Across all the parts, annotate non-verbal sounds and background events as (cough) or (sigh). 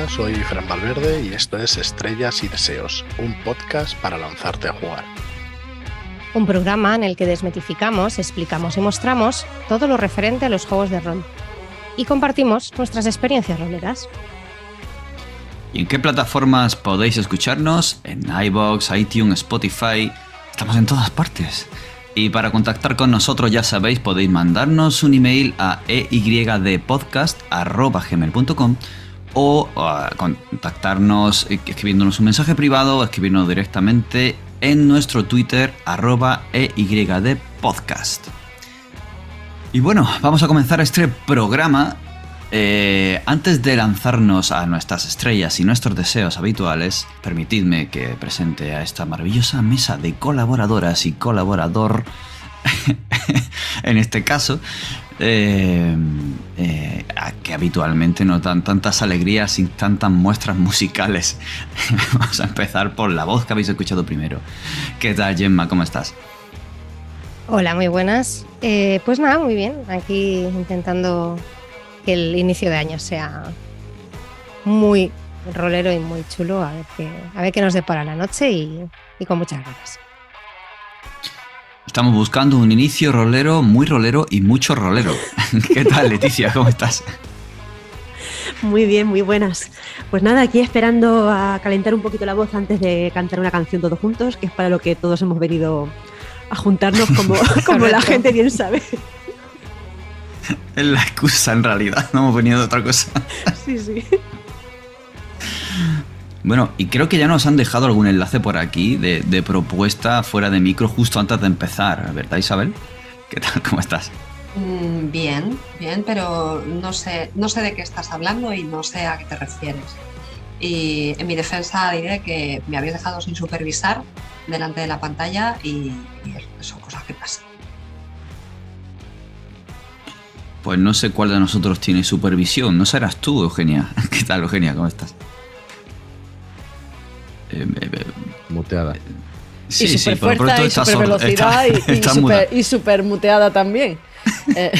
Hola, soy Fran Valverde y esto es Estrellas y Deseos, un podcast para lanzarte a jugar. Un programa en el que desmetificamos, explicamos y mostramos todo lo referente a los juegos de rol. Y compartimos nuestras experiencias roleras. ¿Y en qué plataformas podéis escucharnos? En iBox, iTunes, Spotify. Estamos en todas partes. Y para contactar con nosotros, ya sabéis, podéis mandarnos un email a eydepodcast.gmail.com o uh, contactarnos escribiéndonos un mensaje privado o escribirnos directamente en nuestro Twitter arroba eydpodcast. Y bueno, vamos a comenzar este programa. Eh, antes de lanzarnos a nuestras estrellas y nuestros deseos habituales, permitidme que presente a esta maravillosa mesa de colaboradoras y colaborador, (laughs) en este caso, eh, eh, que habitualmente nos dan tantas alegrías y tantas muestras musicales. (laughs) Vamos a empezar por la voz que habéis escuchado primero. ¿Qué tal, Gemma? ¿Cómo estás? Hola, muy buenas. Eh, pues nada, muy bien. Aquí intentando que el inicio de año sea muy rolero y muy chulo. A ver qué, a ver qué nos depara la noche y, y con muchas ganas. Estamos buscando un inicio rolero, muy rolero y mucho rolero. (laughs) ¿Qué tal, Leticia? ¿Cómo estás? Muy bien, muy buenas. Pues nada, aquí esperando a calentar un poquito la voz antes de cantar una canción todos juntos, que es para lo que todos hemos venido a juntarnos como, (laughs) (laughs) como la gente bien sabe. Es la excusa en realidad, no hemos venido de otra cosa. Sí, sí. Bueno, y creo que ya nos han dejado algún enlace por aquí de, de, propuesta fuera de micro justo antes de empezar, ¿verdad Isabel? ¿Qué tal? (laughs) ¿Cómo estás? Mm, bien, bien, pero no sé, no sé de qué estás hablando y no sé a qué te refieres. Y en mi defensa diré que me habéis dejado sin supervisar delante de la pantalla y, y son cosas que pasan. Pues no sé cuál de nosotros tiene supervisión. No serás tú, Eugenia. (laughs) ¿Qué tal, Eugenia? ¿Cómo estás? Eh, eh, Muteada. Sí, y super sí, fuerza, y super velocidad está, y, y, super, y, super, muteada también. (laughs) eh,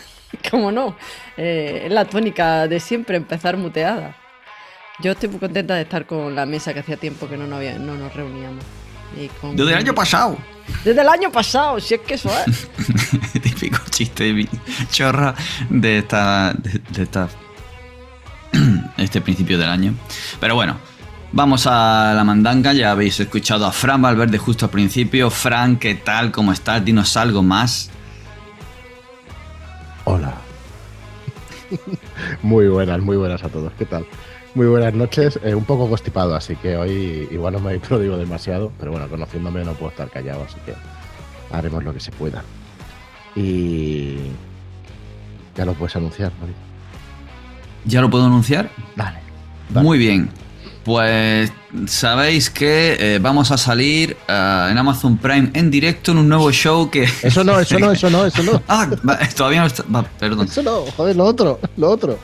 (laughs) ¿Cómo no? Eh, es la tónica de siempre, empezar muteada. Yo estoy muy contenta de estar con la mesa que hacía tiempo que no, nos, había, no nos reuníamos. Y con... Desde el año pasado. Desde el año pasado, si es que eso es. (laughs) Típico chiste chorra de esta. de, de esta. (clears throat) este principio del año. Pero bueno, Vamos a la mandanga, ya habéis escuchado a Fran Valverde justo al principio. Fran, ¿qué tal? ¿Cómo estás? Dinos algo más. Hola. muy buenas, muy buenas a todos. ¿Qué tal? Muy buenas noches. Eh, un poco constipado, así que hoy igual no me (laughs) lo digo demasiado, pero bueno, conociéndome no puedo estar callado, así que haremos lo que se pueda. Y ya lo puedes anunciar, María. ¿Ya lo puedo anunciar? Vale. vale. Muy bien. Pues sabéis que eh, vamos a salir uh, en Amazon Prime en directo en un nuevo show que... (laughs) Eso no, eso no, eso no, eso no. (laughs) ah, todavía no está... Va, perdón. Eso no, joder, lo otro, lo otro.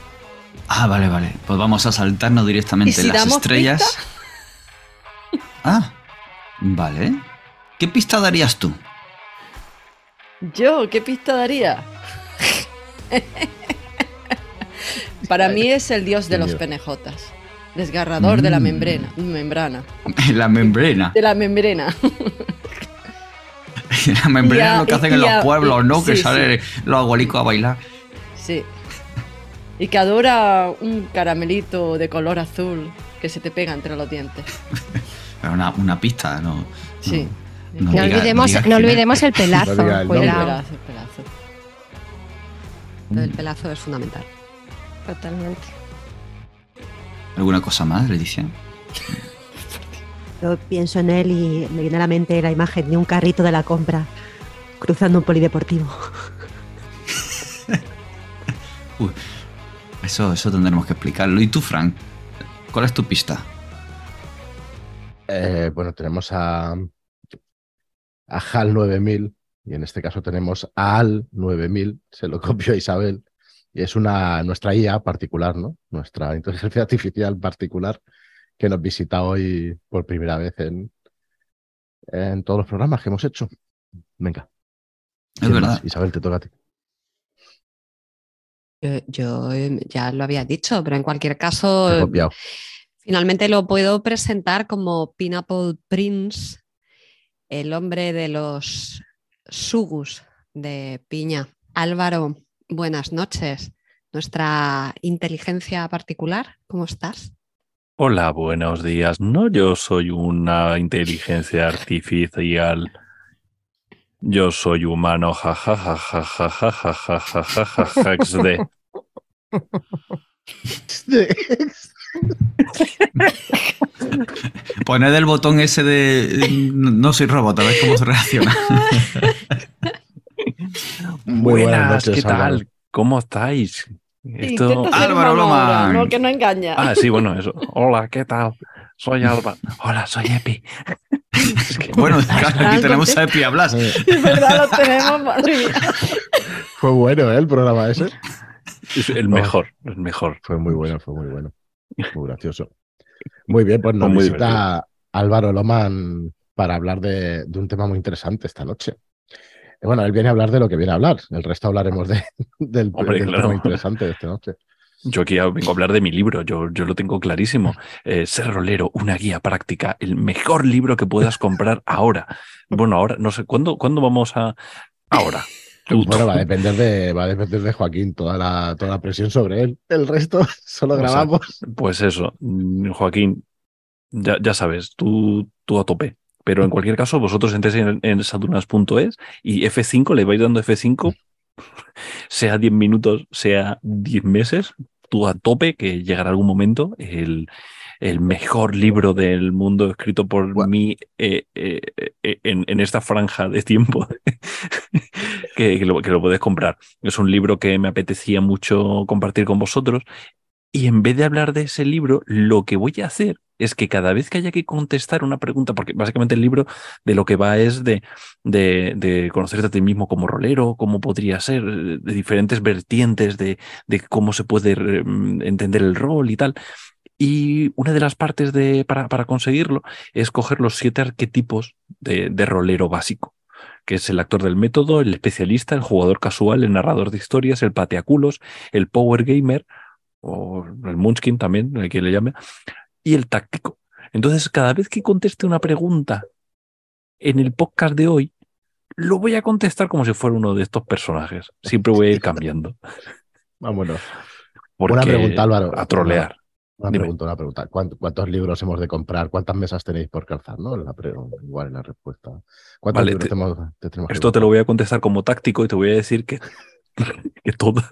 Ah, vale, vale. Pues vamos a saltarnos directamente si las estrellas. Pista? (laughs) Ah, vale. ¿Qué pista darías tú? Yo, ¿qué pista daría? Para mí es el dios de los penejotas. Desgarrador mm. de la membrana. membrana. (laughs) La membrana. De la membrana. (laughs) la membrana es lo que hacen en los pueblos, ¿no? Sí, que salen sí. los abuelicos a bailar. Sí. Y que adora un caramelito de color azul que se te pega entre los dientes. (laughs) Pero una, una pista, ¿no? Sí. No, no, no diga, olvidemos, no, no olvidemos el pelazo. el, pelazo, el pelazo, el pelazo. Mm. El pelazo es fundamental. Totalmente. ¿Alguna cosa más, Leticia? Yo pienso en él y me viene a la mente la imagen de un carrito de la compra cruzando un polideportivo. (laughs) Uy, eso, eso tendremos que explicarlo. ¿Y tú, Frank? ¿Cuál es tu pista? Eh, bueno, tenemos a, a HAL 9000 y en este caso tenemos a AL 9000, se lo copió a Isabel es una, nuestra IA particular, ¿no? Nuestra inteligencia (laughs) artificial particular que nos visita hoy por primera vez en, en todos los programas que hemos hecho. Venga. Es verdad. Isabel, te toca a ti. Yo, yo, em, ya lo había dicho, pero en cualquier caso, em, finalmente lo puedo presentar como Pineapple Prince, el hombre de los sugus de piña. Álvaro, buenas noches. Nuestra inteligencia particular, ¿cómo estás? Hola, buenos días. No, yo soy una inteligencia artificial. Yo soy humano, jajajajajajajajajaja. XD. Poned el botón ese de no soy robot, a ver cómo se reacciona. Muy buenas, ¿qué tal? ¿Cómo estáis? Esto... Álvaro Loma. No, que no engaña. Ah, sí, bueno, eso. (laughs) Hola, ¿qué tal? Soy Alba. Hola, soy Epi. (laughs) bueno, (laughs) aquí tenemos a Epi a Blas. Es verdad, lo tenemos, madre mía. Fue bueno, ¿eh? El programa ese. Es el mejor, el mejor. Fue muy bueno, fue muy bueno. Muy gracioso. Muy bien, pues nos visita Álvaro Loman para hablar de, un tema muy interesante esta noche. Bueno, él viene a hablar de lo que viene a hablar. El resto hablaremos de, (laughs) del, tema interesante de esta noche. Yo aquí vengo a hablar de mi libro, yo, yo lo tengo clarísimo. Eh, Ser rolero, una guía práctica, el mejor libro que puedas comprar ahora. Bueno, ahora, no sé, ¿cuándo, ¿cuándo vamos a...? Ahora. (laughs) Bueno, va a depender de, va a depender de Joaquín, toda la, toda la presión sobre él. El resto (laughs) solo grabamos. pues eso, mm, Joaquín, ya, ya sabes, tú, tú a tope. Pero en cualquier caso, vosotros entréis en, en saturnas.es y F5, le vais dando F5, (laughs) sea 10 minutos, sea 10 meses, tú a tope, que llegará algún momento, el, el mejor libro del mundo escrito por mí eh, eh, eh, en, esta franja de tiempo (laughs) que, lo, que lo puedes comprar. Es un libro que me apetecía mucho compartir con vosotros y en vez de hablar de ese libro, lo que voy a hacer es que cada vez que haya que contestar una pregunta, porque básicamente el libro de lo que va es de, de, conocerte a ti mismo como rolero, cómo podría ser, de diferentes vertientes de, de cómo se puede mm, entender el rol y tal. Y una de las partes de, para, para conseguirlo es coger los siete arquetipos de, de rolero básico que es el actor del método, el especialista, el jugador casual, el narrador de historias, el pateaculos, el power gamer, o el Munchkin también, el que le llame, y el táctico. Entonces, cada vez que conteste una pregunta en el podcast de hoy, lo voy a contestar como si fuera uno de estos personajes. Siempre voy a ir cambiando. (laughs) Vámonos. una pregunta, Álvaro. A trolear. Una, pregunta, una pregunta. ¿Cuántos, libros hemos de comprar? ¿Cuántas mesas tenéis por calzar? ¿no? La igual en la respuesta. ¿Cuántos libros tenemos, Esto te lo voy a contestar como táctico y te voy a decir que (laughs) que todas,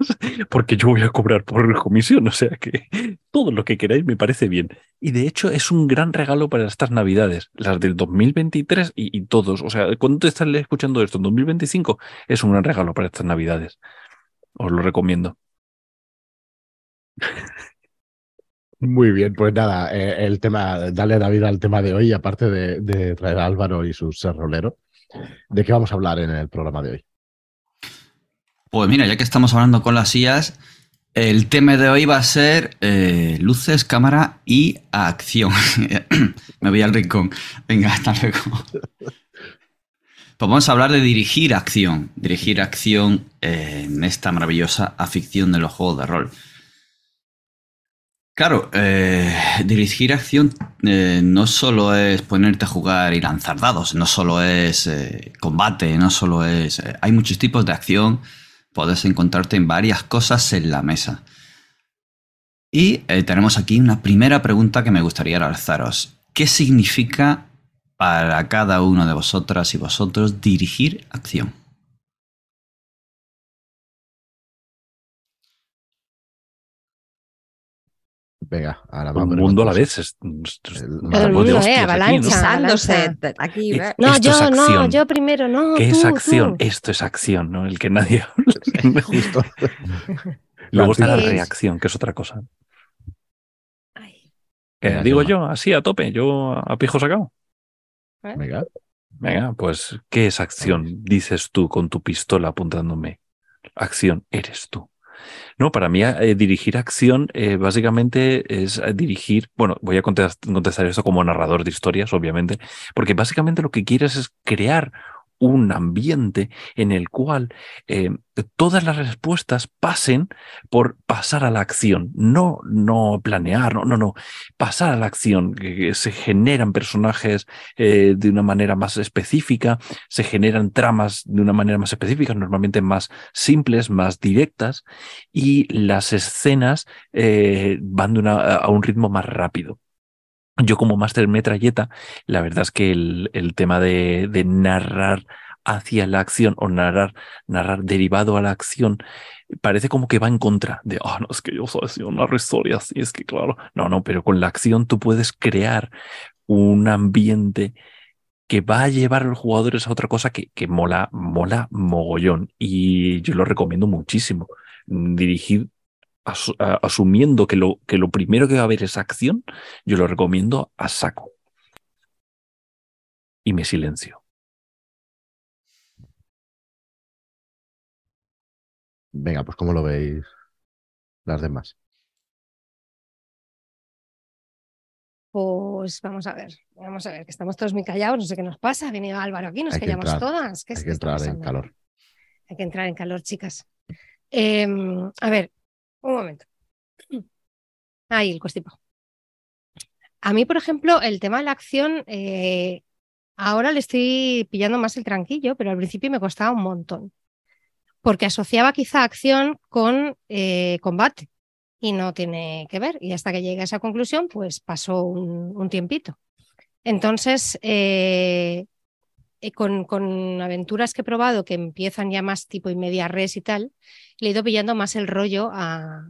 porque yo voy a cobrar por comisión, o sea que todo lo que queráis me parece bien. Y de hecho es un gran regalo para estas navidades, las del 2023 y, todos, o sea, cuando te estás escuchando esto en 2025, es un gran regalo para estas navidades. Os lo recomiendo. Muy bien, pues nada, eh, el tema, darle la vida al tema de hoy, aparte de, traer a Álvaro y su ser rolero, ¿de qué vamos a hablar en el programa de hoy? Pues mira, ya que estamos hablando con las IAS, el tema de hoy va a ser eh, luces, cámara y acción. (laughs) Me voy al rincón. Venga, hasta luego. Pues vamos a hablar de dirigir acción. Dirigir acción en esta maravillosa afición de los juegos de rol. Claro, eh, dirigir acción eh, no solo es ponerte a jugar y lanzar dados, no solo es combate, no solo es... hay muchos tipos de acción puedes encontrarte en varias cosas en la mesa. Y eh, tenemos aquí una primera pregunta que me gustaría lanzaros. ¿Qué significa para cada uno de vosotras y vosotros dirigir acción? Venga, ahora vamos. El mundo a la vez. Es, el mundo, eh, avalancha, Aquí, no, yo, no, yo primero, no. ¿Qué es acción? Esto es acción, ¿no? El que nadie (laughs) (laughs) Justo. (laughs) Luego está la reacción, que es otra cosa. digo yo, así a tope, yo a pijo sacado. ¿Eh? Venga. Venga, pues, ¿qué es acción? Dices tú con tu pistola apuntándome. Acción, eres tú. No, para mí eh, dirigir acción eh, básicamente es eh, dirigir, bueno, voy a contestar, esto como narrador de historias, obviamente, porque básicamente lo que quieres es crear un ambiente en el cual eh, todas las respuestas pasen por pasar a la acción, no, no planear, no, no, no, pasar a la acción, que, se generan personajes eh, de una manera más específica, se generan tramas de una manera más específica, normalmente más simples, más directas, y las escenas eh, van a un ritmo más rápido. Yo como máster metralleta, la verdad es que el, tema de, narrar hacia la acción o narrar, narrar derivado a la acción parece como que va en contra de, oh, no, es que yo soy así, una historia así, es que claro, no, no, pero con la acción tú puedes crear un ambiente que va a llevar a los jugadores a otra cosa que, que mola, mola mogollón y yo lo recomiendo muchísimo. Dirigir asumiendo que lo, que lo primero que va a haber es acción, yo lo recomiendo a saco. Y me silencio. Venga, pues ¿cómo lo veis las demás? Pues vamos a ver, vamos a ver, que estamos todos muy callados, no sé qué nos pasa, ha venido Álvaro aquí, nos callamos todas. hay que entrar en calor. Hay que entrar en calor, chicas. Em, a ver, un momento. Ahí, el constipado. A mí, por ejemplo, el tema de la acción, eh, ahora le estoy pillando más el tranquillo, pero al principio me costaba un montón. Porque asociaba quizá acción con eh, combate y no tiene que ver. Y hasta que llegué a esa conclusión, pues pasó un, tiempito. Entonces, eh, con, con, aventuras que he probado que empiezan ya más tipo y media res y tal, le he ido pillando más el rollo a,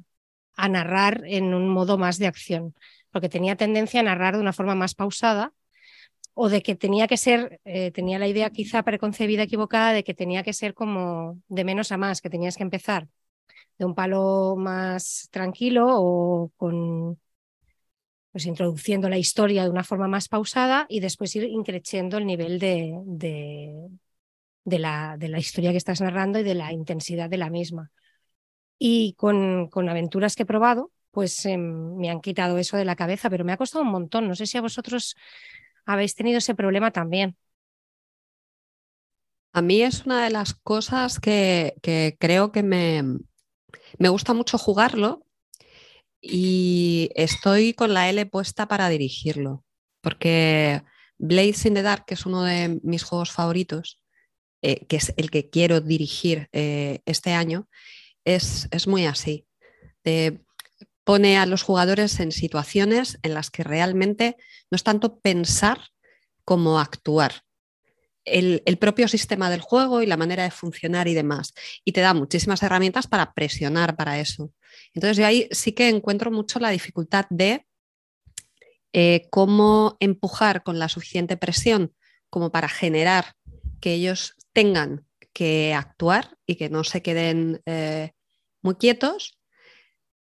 narrar en un modo más de acción, porque tenía tendencia a narrar de una forma más pausada o de que tenía que ser, eh, tenía la idea quizá preconcebida, equivocada, de que tenía que ser como de menos a más, que tenías que empezar de un palo más tranquilo o con, pues introduciendo la historia de una forma más pausada y después ir increciendo el nivel de, de, la, de la historia que estás narrando y de la intensidad de la misma. Y con, con aventuras que he probado, pues em, me han quitado eso de la cabeza, pero me ha costado un montón. No sé si a vosotros habéis tenido ese problema también. A mí es una de las cosas que, que creo que me, me gusta mucho jugarlo y estoy con la L puesta para dirigirlo, porque Blades in the Dark, que es uno de mis juegos favoritos, eh, que es el que quiero dirigir eh, este año, es, es muy así. pone a los jugadores en situaciones en las que realmente no es tanto pensar como actuar. El, el, propio sistema del juego y la manera de funcionar y demás. Y te da muchísimas herramientas para presionar para eso. Entonces yo ahí sí que encuentro mucho la dificultad de eh, cómo empujar con la suficiente presión como para generar que ellos tengan que actuar y que no se queden eh, muy quietos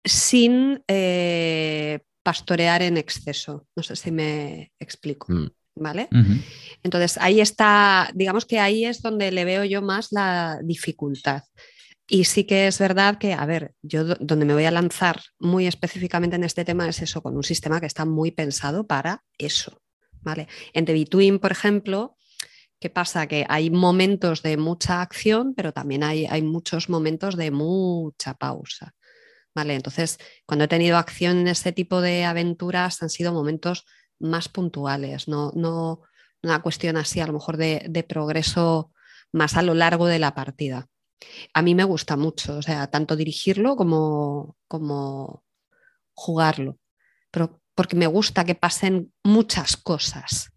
sin eh, pastorear en exceso. No sé si me explico. Mm. ¿Vale? Entonces ahí está, digamos que ahí es donde le veo yo más la dificultad. Y sí que es verdad que, a ver, yo donde me voy a lanzar muy específicamente en este tema es eso, con un sistema que está muy pensado para eso. ¿vale? En The Between, por ejemplo, ¿Qué pasa? Que hay momentos de mucha acción, pero también hay, hay muchos momentos de mucha pausa. ¿Vale? Entonces, cuando he tenido acción en este tipo de aventuras, han sido momentos más puntuales, no, no una cuestión así, a lo mejor de, de progreso más a lo largo de la partida. A mí me gusta mucho, o sea, tanto dirigirlo como, como jugarlo, pero porque me gusta que pasen muchas cosas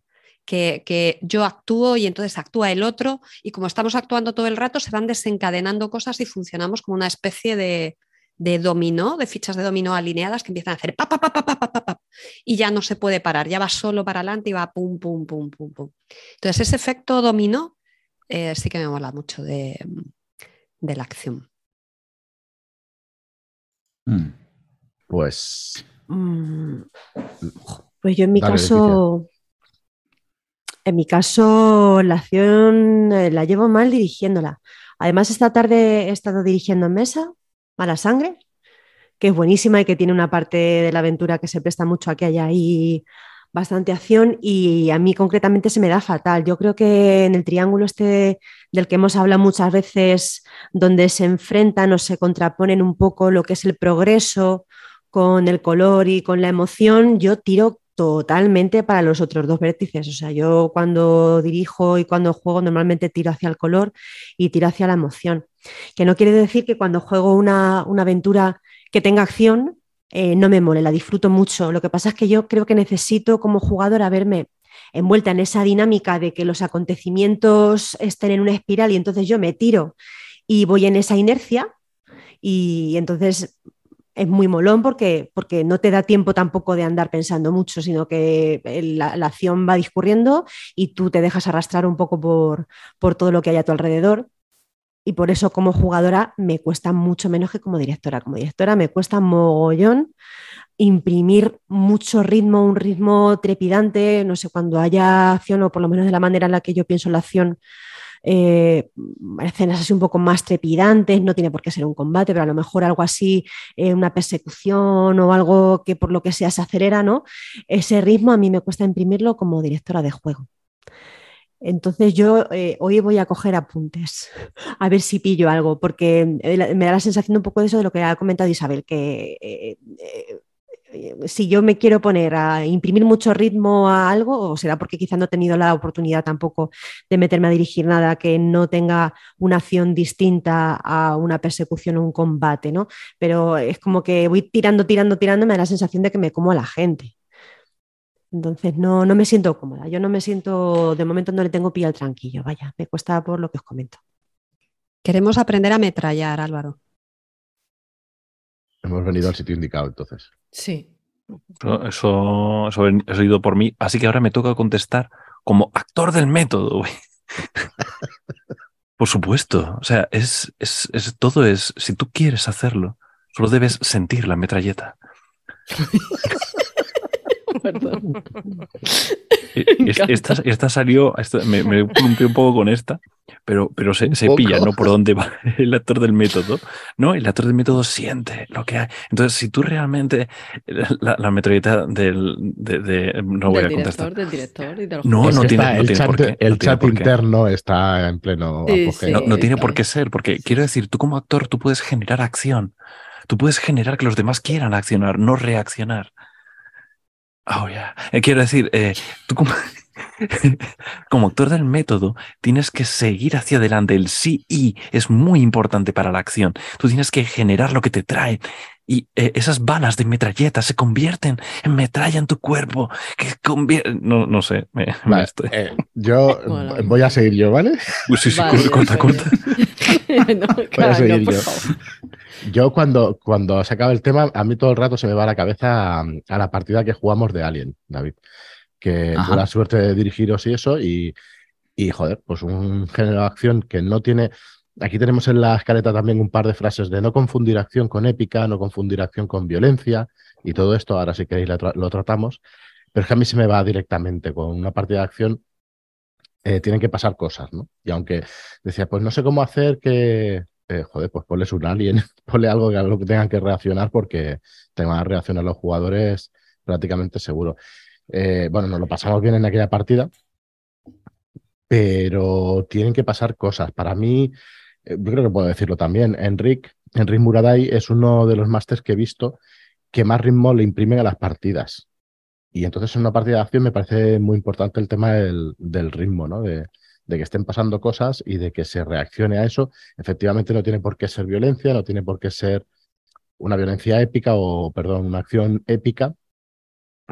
que, yo actúo y entonces actúa el otro y como estamos actuando todo el rato se van desencadenando cosas y funcionamos como una especie de, dominó, de fichas de dominó alineadas que empiezan a hacer pa, pa, pa, pa, pa, pa, pa, y ya no se puede parar, ya va solo para adelante y va pum, pum, pum, pum, pum. Entonces ese efecto dominó eh, sí que me mola mucho de, la acción. Mm. Pues... Mm. Pues yo en mi caso... En mi caso, la acción eh, la llevo mal dirigiéndola. Además, esta tarde he estado dirigiendo en mesa, Mala Sangre, que es buenísima y que tiene una parte de la aventura que se presta mucho a que haya ahí bastante acción y a mí concretamente se me da fatal. Yo creo que en el triángulo este del que hemos hablado muchas veces, donde se enfrentan o se contraponen un poco lo que es el progreso con el color y con la emoción, yo tiro totalmente para los otros dos vértices. O sea, yo cuando dirijo y cuando juego normalmente tiro hacia el color y tiro hacia la emoción. Que no quiere decir que cuando juego una, una aventura que tenga acción, eh, no me mole, la disfruto mucho. Lo que pasa es que yo creo que necesito como jugadora verme envuelta en esa dinámica de que los acontecimientos estén en una espiral y entonces yo me tiro y voy en esa inercia y entonces es muy molón porque, porque no te da tiempo tampoco de andar pensando mucho, sino que la, acción va discurriendo y tú te dejas arrastrar un poco por, por todo lo que hay a tu alrededor y por eso como jugadora me cuesta mucho menos que como directora. Como directora me cuesta mogollón imprimir mucho ritmo, un ritmo trepidante, no sé, cuando haya acción o por lo menos de la manera en la que yo pienso la acción. Eh, escenas así un poco más trepidantes, no tiene por qué ser un combate, pero a lo mejor algo así, eh, una persecución o algo que por lo que sea se acelera, ¿no? Ese ritmo a mí me cuesta imprimirlo como directora de juego. Entonces yo eh, hoy voy a coger apuntes, a ver si pillo algo, porque me da la sensación un poco de eso de lo que ha comentado Isabel, que eh, eh, si yo me quiero poner a imprimir mucho ritmo a algo, o será porque quizá no he tenido la oportunidad tampoco de meterme a dirigir nada que no tenga una acción distinta a una persecución o un combate, ¿no? Pero es como que voy tirando, tirando, tirando, me da la sensación de que me como a la gente. Entonces no, no me siento cómoda. Yo no me siento, de momento no le tengo pie al tranquillo, vaya, me cuesta por lo que os comento. Queremos aprender a metrallar, Álvaro. Hemos venido al sitio indicado, entonces. Sí. Eso, eso, eso, ido por mí. Así que ahora me toca contestar como actor del método. (laughs) por supuesto. O sea, es, es, es, todo es, si tú quieres hacerlo, solo debes sentir la metralleta. (laughs) (laughs) esta, esta, salió, me, me un poco con esta, pero, pero se, se pilla, ¿no? Por dónde va (laughs) el actor del método, ¿no? El actor del método siente lo que hay. Entonces, si tú realmente la, la metralleta del, de, no voy a contestar. Del director y no, no tiene, chat, por qué. El chat interno está en pleno no, tiene por qué ser, porque quiero decir, tú como actor, tú puedes generar acción. Tú puedes generar que los demás quieran accionar, no reaccionar. Oh, ya. Eh, quiero decir, eh, tú como, (laughs) como, actor del método tienes que seguir hacia adelante. El sí y es muy importante para la acción. Tú tienes que generar lo que te trae. Y eh, esas balas de metralleta se convierten en metralla en tu cuerpo. Que no, no sé. yo (laughs) voy a seguir yo, ¿vale? sí, sí, corta, corta. (laughs) voy a seguir yo. Yo cuando, cuando se acaba el tema, a mí todo el rato se me va a la cabeza a, la partida que jugamos de Alien, David. Que tuve la suerte de dirigiros y eso, y, y joder, pues un género de acción que no tiene. Aquí tenemos en la escaleta también un par de frases de no confundir acción con épica, no confundir acción con violencia, y todo esto, ahora si queréis lo, tratamos. Pero es que a mí se me va directamente con una partida de acción. Eh, tienen que pasar cosas, ¿no? Y aunque decía, pues no sé cómo hacer que, eh, joder, pues ponles un alien, (laughs) ponle algo que, tengan que reaccionar porque tengan a reaccionar los jugadores prácticamente seguro. Eh, bueno, nos lo pasamos bien en aquella partida, pero tienen que pasar cosas. Para mí, eh, yo creo que puedo decirlo también, Enric, Enric Muraday es uno de los másters que he visto que más ritmo le imprimen a las partidas. Y entonces en una partida de acción me parece muy importante el tema del, del ritmo, ¿no? De, de que estén pasando cosas y de que se reaccione a eso. Efectivamente no tiene por qué ser violencia, no tiene por qué ser una violencia épica o, perdón, una acción épica,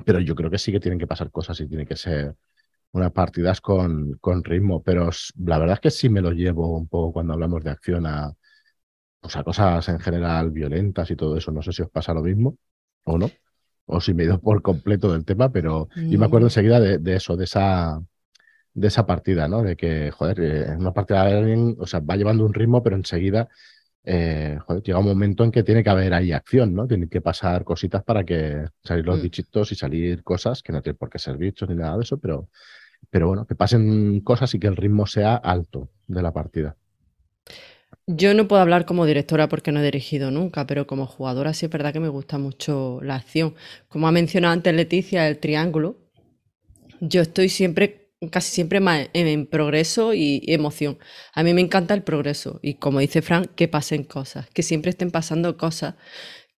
pero yo creo que sí que tienen que pasar cosas y tiene que ser unas partidas con, con ritmo. Pero la verdad es que sí me lo llevo un poco cuando hablamos de acción a, pues a cosas en general violentas y todo eso. No sé si os pasa lo mismo o no, o si me he ido por completo del tema, pero yo me acuerdo mm. enseguida de eso, de esa de esa partida, ¿no? De que, joder, en eh, una partida de alguien, o sea, va llevando un ritmo, pero enseguida, eh, joder, llega un momento en que tiene que haber ahí acción, ¿no? Tienen que pasar cositas para que salir los mm. bichitos y salir cosas, que no tienen por qué ser bichos ni nada de eso, pero, pero bueno, que pasen cosas y que el ritmo sea alto de la partida. Yo no puedo hablar como directora porque no he dirigido nunca, pero como jugadora sí es verdad que me gusta mucho la acción. Como ha mencionado antes Leticia, el triángulo, Yo estoy siempre, casi siempre más en, progreso y, emoción. A mí me encanta el progreso y como dice Frank, que pasen cosas, que siempre estén pasando cosas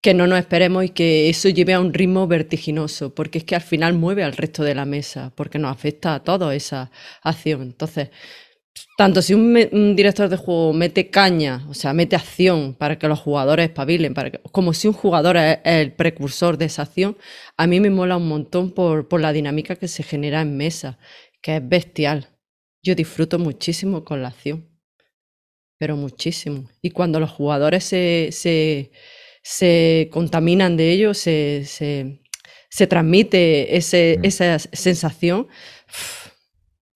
que no nos esperemos y que eso lleve a un ritmo vertiginoso, porque es que al final mueve al resto de la mesa, porque nos afecta a toda esa acción. Entonces, tanto si un, director de juego mete caña, o sea, mete acción para que los jugadores espabilen, para como si un jugador es el precursor de esa acción, a mí me mola un montón por, por la dinámica que se genera en mesa, que es bestial. Yo disfruto muchísimo con la acción, pero muchísimo. Y cuando los jugadores se, se se contaminan de ello, se, se, transmite ese, mm. esa sensación,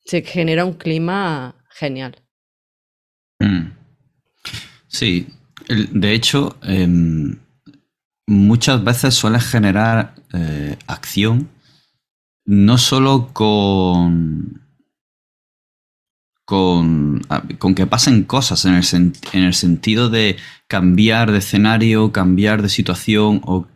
se genera un clima genial. Mm. Sí, de hecho, em, muchas veces suele generar eh, acción, no solo con con, con que pasen cosas en el, en el, sentido de cambiar de escenario, cambiar de situación o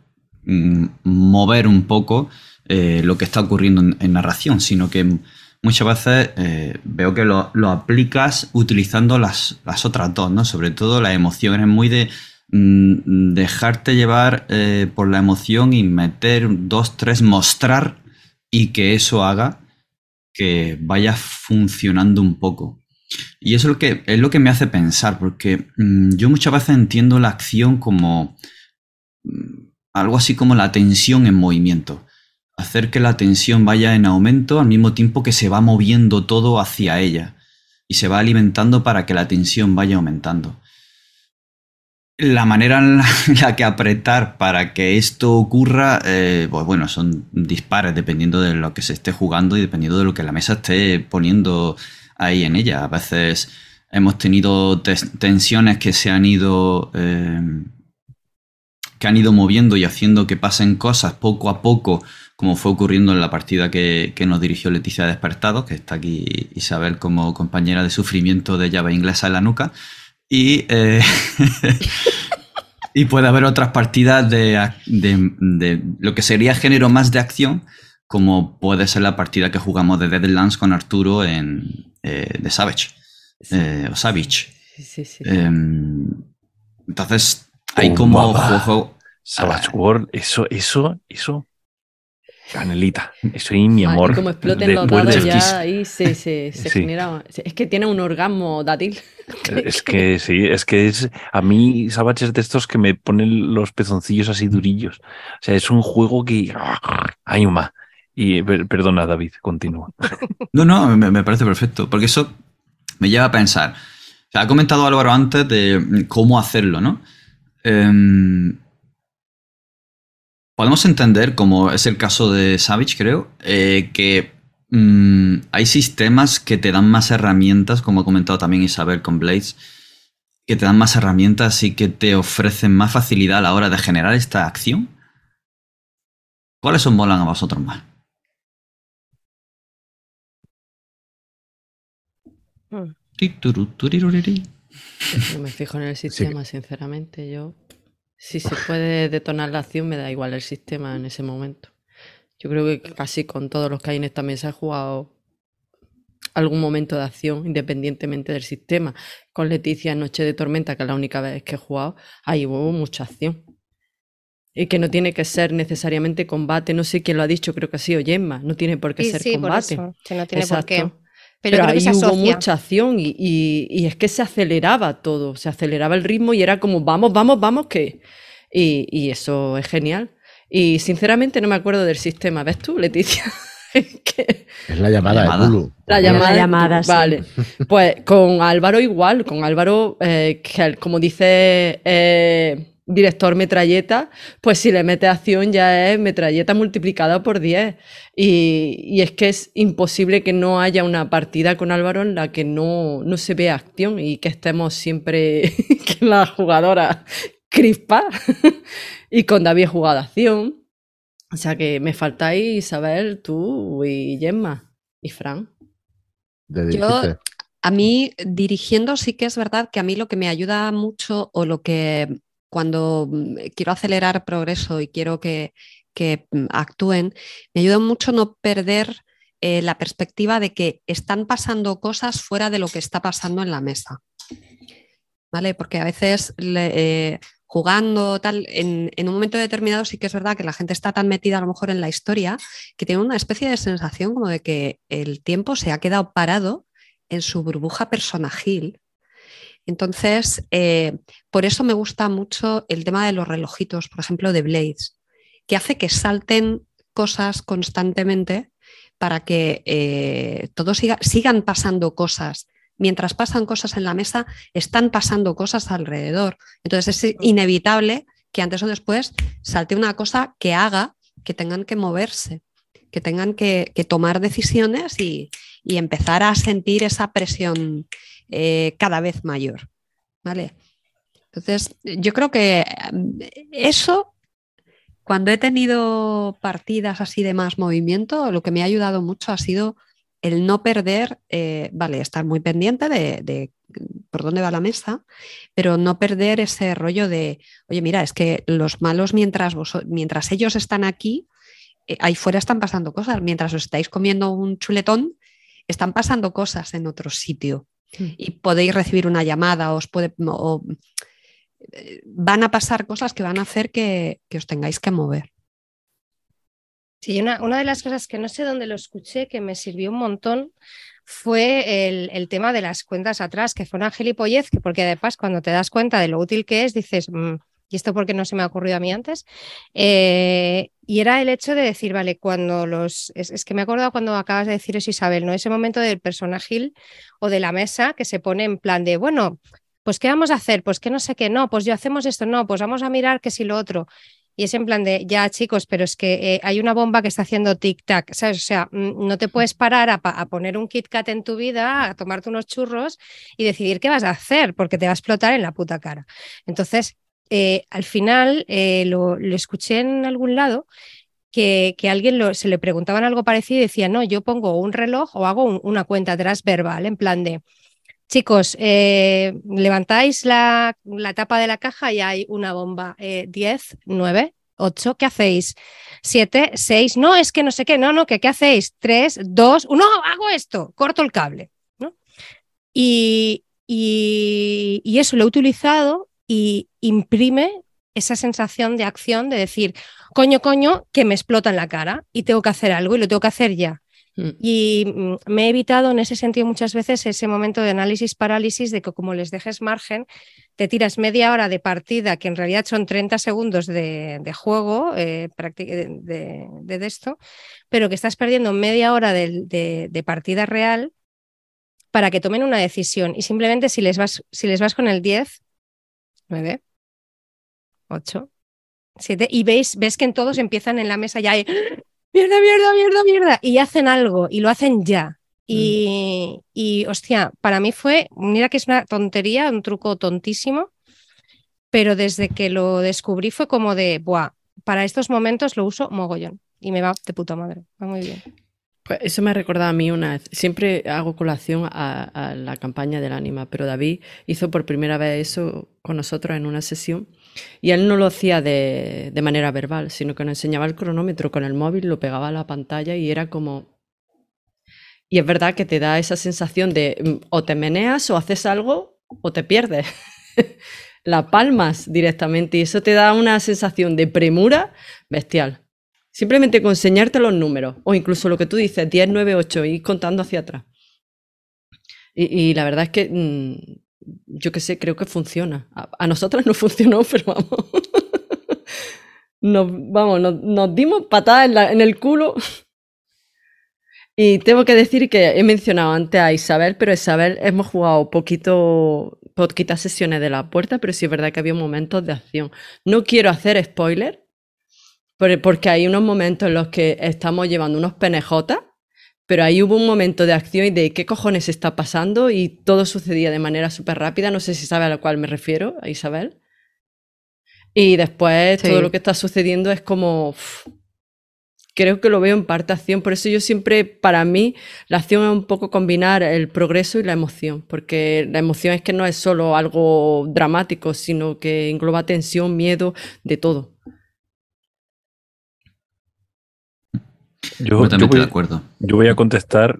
mm, mover un poco eh, lo que está ocurriendo en, narración, sino que muchas veces eh, veo que lo, aplicas utilizando las, las, otras dos, ¿no? Sobre todo la emoción. Es muy de mm, dejarte llevar eh, por la emoción y meter dos, tres, mostrar y que eso haga que vaya funcionando un poco. Y eso es lo que, es lo que me hace pensar, porque mm, yo muchas veces entiendo la acción como mm, algo así como la tensión en movimiento. Hacer que la tensión vaya en aumento al mismo tiempo que se va moviendo todo hacia ella y se va alimentando para que la tensión vaya aumentando la manera (laughs) en la, que apretar para que esto ocurra, eh, pues bueno, son dispares dependiendo de lo que se esté jugando y dependiendo de lo que la mesa esté poniendo ahí en ella. A veces hemos tenido tensiones que se han ido. Eh, que han ido moviendo y haciendo que pasen cosas poco a poco, como fue ocurriendo en la partida que, nos dirigió Leticia Despertado, que está aquí Isabel como compañera de sufrimiento de llave inglesa en la nuca. Y, eh, (laughs) y puede haber otras partidas de, lo que sería género más de acción, como puede ser la partida que jugamos de Deadlands con Arturo en eh, de Savage. Eh, o Savage. Em, entonces, hay como juego. Savage World, eso, eso, eso Canelita, soy mi amor. y como exploten los dados ya ahí se, se, genera. Es que tiene un orgasmo dátil. (laughs) Es que sí, es que es. A mí, Savage es de estos que me ponen los pezoncillos así durillos. O sea, es un juego que. ¡Ay, ma! Y perdona, David, continúa. (laughs) No, no, me, parece perfecto, porque eso me lleva a pensar. O sea, ha comentado Álvaro antes de cómo hacerlo, ¿no? Eh, podemos entender, como es el caso de Savage, creo, eh, que mm, hay sistemas que te dan más herramientas, como ha comentado también Isabel con Blades, que te dan más herramientas y que te ofrecen más facilidad a la hora de generar esta acción. ¿Cuáles os molan a vosotros más? Hmm. No me fijo en el sistema, sinceramente. Yo si se puede detonar la acción, me da igual el sistema en ese momento. Yo creo que casi con todos los que hay en esta mesa he jugado algún momento de acción, independientemente del sistema. Con Leticia en Noche de Tormenta, que es la única vez que he jugado, ahí hubo mucha acción. Y que no tiene que ser necesariamente combate. No sé quién lo ha dicho, creo que ha sido Gemma. No tiene por qué ser combate. que no tiene por qué. Pero, ahí hubo mucha acción y, es que se aceleraba todo, se aceleraba el ritmo y era como, vamos, vamos, vamos, que... Y, eso es genial. Y sinceramente no me acuerdo del sistema, ¿ves tú, Leticia? (laughs) es la llamada, la de La llamada, Vale. (laughs) Pues con Álvaro igual, con Álvaro, eh, que como dice... Eh, director metralleta, pues si le mete acción ya es metralleta multiplicada por 10. Y, es que es imposible que no haya una partida con Álvaro en la que no, no se vea acción y que estemos siempre (laughs) que la jugadora crispa (laughs) y con David jugada acción. O sea que me faltáis Isabel, tú y Gemma y Fran. Yo, a mí dirigiendo sí que es verdad que a mí lo que me ayuda mucho o lo que cuando mm, quiero acelerar progreso y quiero que, mm, actúen, me ayuda mucho no perder eh, la perspectiva de que están pasando cosas fuera de lo que está pasando en la mesa. ¿Vale? Porque a veces eh, jugando, tal, en, un momento determinado sí que es verdad que la gente está tan metida a lo mejor en la historia que tiene una especie de sensación como de que el tiempo se ha quedado parado en su burbuja personajil. Entonces, eh, por eso me gusta mucho el tema de los relojitos, por ejemplo, de Blades, que hace que salten cosas constantemente para que eh, todos sigan pasando cosas mientras pasan cosas en la mesa, están pasando cosas alrededor. Entonces es inevitable que antes o después salte una cosa que haga que tengan que moverse, que tengan que, tomar decisiones y, empezar a sentir esa presión eh, cada vez mayor. ¿Vale? Entonces, yo creo que eh, eso, cuando he tenido partidas así de más movimiento, lo que me ha ayudado mucho ha sido el no perder, eh, vale, estar muy pendiente de, por dónde va la mesa, pero no perder ese rollo de, oye, mira, es que los malos mientras, mientras ellos están aquí, ahí fuera están pasando cosas, mientras os estáis comiendo un chuletón, están pasando cosas en otro sitio mm. y podéis recibir una llamada, os puede, o, van a pasar cosas que van a hacer que os tengáis que mover. Sí, una, una, de las cosas que no sé dónde lo escuché, que me sirvió un montón, fue el, tema de las cuentas atrás, que fue una gilipollez, que porque además cuando te das cuenta de lo útil que es, dices, mm, ¿y esto por qué no se me ha ocurrido a mí antes? Eh, y era el hecho de decir, vale, cuando los... Es, que me acuerdo cuando acabas de decir eso, Isabel, ¿no? Ese momento del personaje o de la mesa que se pone en plan de, bueno, pues ¿qué vamos a hacer? Pues que no sé qué, no, pues yo hacemos esto, no, pues vamos a mirar que si lo otro. Y es en plan de, ya chicos, pero es que eh, hay una bomba que está haciendo tic-tac, ¿sabes? O sea, mm, no te puedes parar a, poner un Kit Kat en tu vida, a tomarte unos churros y decidir qué vas a hacer, porque te va a explotar en la puta cara. Entonces, eh, al final, eh, lo, escuché en algún lado que, que alguien se le preguntaban algo parecido y decía, no, yo pongo un reloj o hago una cuenta atrás verbal, en plan de, Chicos, eh, levantáis la, tapa de la caja y hay una bomba. 10, 9, 8, ¿qué hacéis? 7, 6, no, es que no sé qué, no, no, ¿qué, qué hacéis? 3, 2, 1, hago esto, corto el cable. ¿no? Y, y, y eso lo he utilizado y imprime esa sensación de acción de decir, coño, coño, que me explota en la cara y tengo que hacer algo y lo tengo que hacer ya. Mm. Y mm, me he evitado en ese sentido muchas veces ese momento de análisis parálisis de que como les dejes margen, te tiras media hora de partida, que en realidad son 30 segundos de, juego eh, de, de, esto, pero que estás perdiendo media hora de, partida real para que tomen una decisión. Y simplemente si les vas, si les vas con el 10, 9, 8, 7, y veis, ves que en todos empiezan en la mesa ya hay mierda, mierda, mierda, mierda, y hacen algo y lo hacen ya. Y, mm. y, hostia, para mí fue, mira que es una tontería, un truco tontísimo, pero desde que lo descubrí fue como de, buah, para estos momentos lo uso mogollón y me va de puta madre, va muy bien. Pues eso me ha recordado a mí una. Siempre hago colación a, la campaña del ánima, pero David hizo por primera vez eso con nosotros en una sesión y él no lo hacía de, manera verbal, sino que nos enseñaba el cronómetro con el móvil, lo pegaba a la pantalla y era como... Y es verdad que te da esa sensación de mm, o te meneas o haces algo o te pierdes. (laughs) la palmas directamente y eso te da una sensación de premura bestial. Simplemente con enseñarte los números o incluso lo que tú dices, 10, 9, 8, y contando hacia atrás. Y, la verdad es que mm, yo qué sé, creo que funciona. A, nosotras no (laughs) funcionó, pero vamos. nos, vamos, nos, dimos patadas en, el culo. Y tengo que decir que he mencionado antes a Isabel, pero Isabel hemos jugado poquito, poquitas sesiones de la puerta, pero sí es verdad que había momentos de acción. No quiero hacer spoiler, porque hay unos momentos en los que estamos llevando unos penejotas pero ahí hubo un momento de acción y de qué cojones está pasando y todo sucedía de manera súper rápida. No sé si sabe a lo cual me refiero, a Isabel. Y después todo lo que está sucediendo es como... creo que lo veo en parte acción. Por eso yo siempre, para mí, la acción es un poco combinar el progreso y la emoción. Porque la emoción es que no es solo algo dramático, sino que engloba tensión, miedo, de todo. Yo, yo voy, de acuerdo. Yo voy a contestar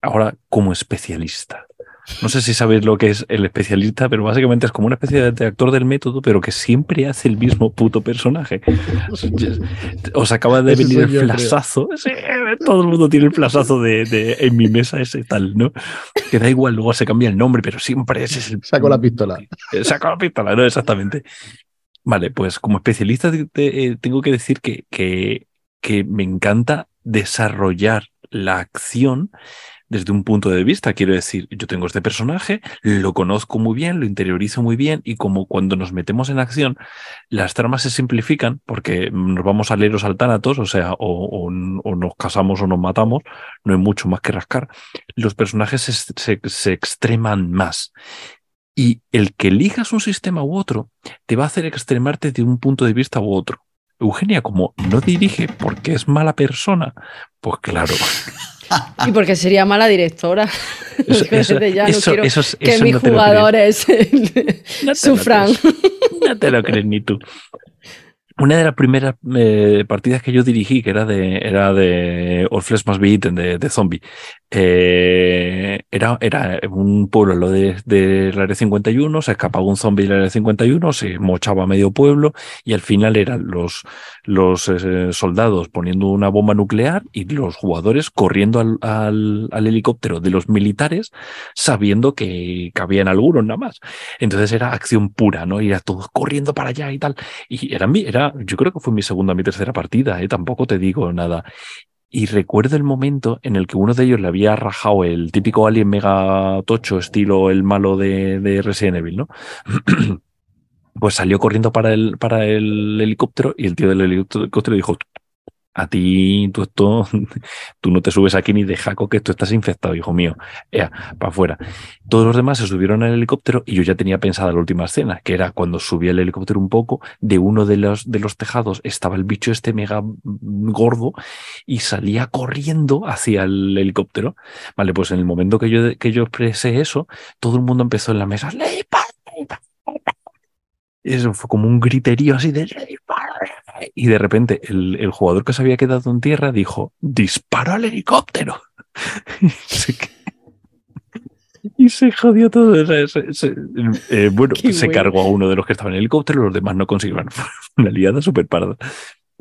ahora como especialista. No sé si sabéis lo que es el especialista, pero básicamente es como una especie de actor del método, pero que siempre hace el mismo puto personaje. (laughs) Os acaba de venir el flasazo. todo el mundo tiene el flasazo de, en mi mesa ese tal, ¿no? Que da igual, luego se cambia el nombre, pero siempre ese es el. Saco la pistola. Saco la pistola, ¿no? Exactamente. Vale, pues como especialista eh, tengo que decir que, que, que me encanta desarrollar la acción desde un punto de vista. Quiero decir, yo tengo este personaje, lo conozco muy bien, lo interiorizo muy bien y como cuando nos metemos en acción, las tramas se simplifican porque nos vamos a leer los altánatos, o sea, o, nos casamos o nos matamos, no hay mucho más que rascar. Los personajes se, se extreman más. Y el que elijas un sistema u otro te va a hacer extremarte de un punto de vista u otro. Eugenia, como no dirige porque es mala persona, pues claro. Y porque sería mala directora. Eso, (laughs) ya no quiero que mis jugadores (laughs) sufran. No te lo crees ni tú una de las primeras eh, partidas que yo dirigí, que era de, era de All Flesh Must Be Eaten, de, de Zombie, eh, era, era un pueblo lo de, de la Área 51, se escapaba un zombie de la Área 51, se mochaba medio pueblo y al final eran los, los eh, soldados poniendo una bomba nuclear y los jugadores corriendo al, al, helicóptero de los militares sabiendo que cabían algunos nada más. Entonces era acción pura, ¿no? Ir a todos corriendo para allá y tal. Y era, yo creo que fue mi segunda, mi tercera partida, ¿eh? tampoco te digo nada. Y recuerdo el momento en el que uno de ellos le había rajado el típico alien mega tocho, estilo el malo de, de Resident Evil, ¿no? (clears throat) pues salió corriendo para el, para el helicóptero y el tío del helicóptero dijo, a ti, tú esto, (laughs) tú no te subes aquí ni de jaco que tú estás infectado, hijo mío. Ea, para afuera. Todos los demás se subieron al helicóptero y yo ya tenía pensada la última escena, que era cuando subía el helicóptero un poco, de uno de los, de los tejados estaba el bicho este mega gordo y salía corriendo hacia el helicóptero. Vale, pues en el momento que yo, que yo expresé eso, todo el mundo empezó en la mesa, eso fue como un griterío así de y de repente el, jugador que se había quedado en tierra dijo, disparo al helicóptero. (laughs) y se jodió todo. Eh, bueno, (laughs) se cargó a uno de los que estaban en el helicóptero, los demás no consiguieron. (laughs) una liada súper parda.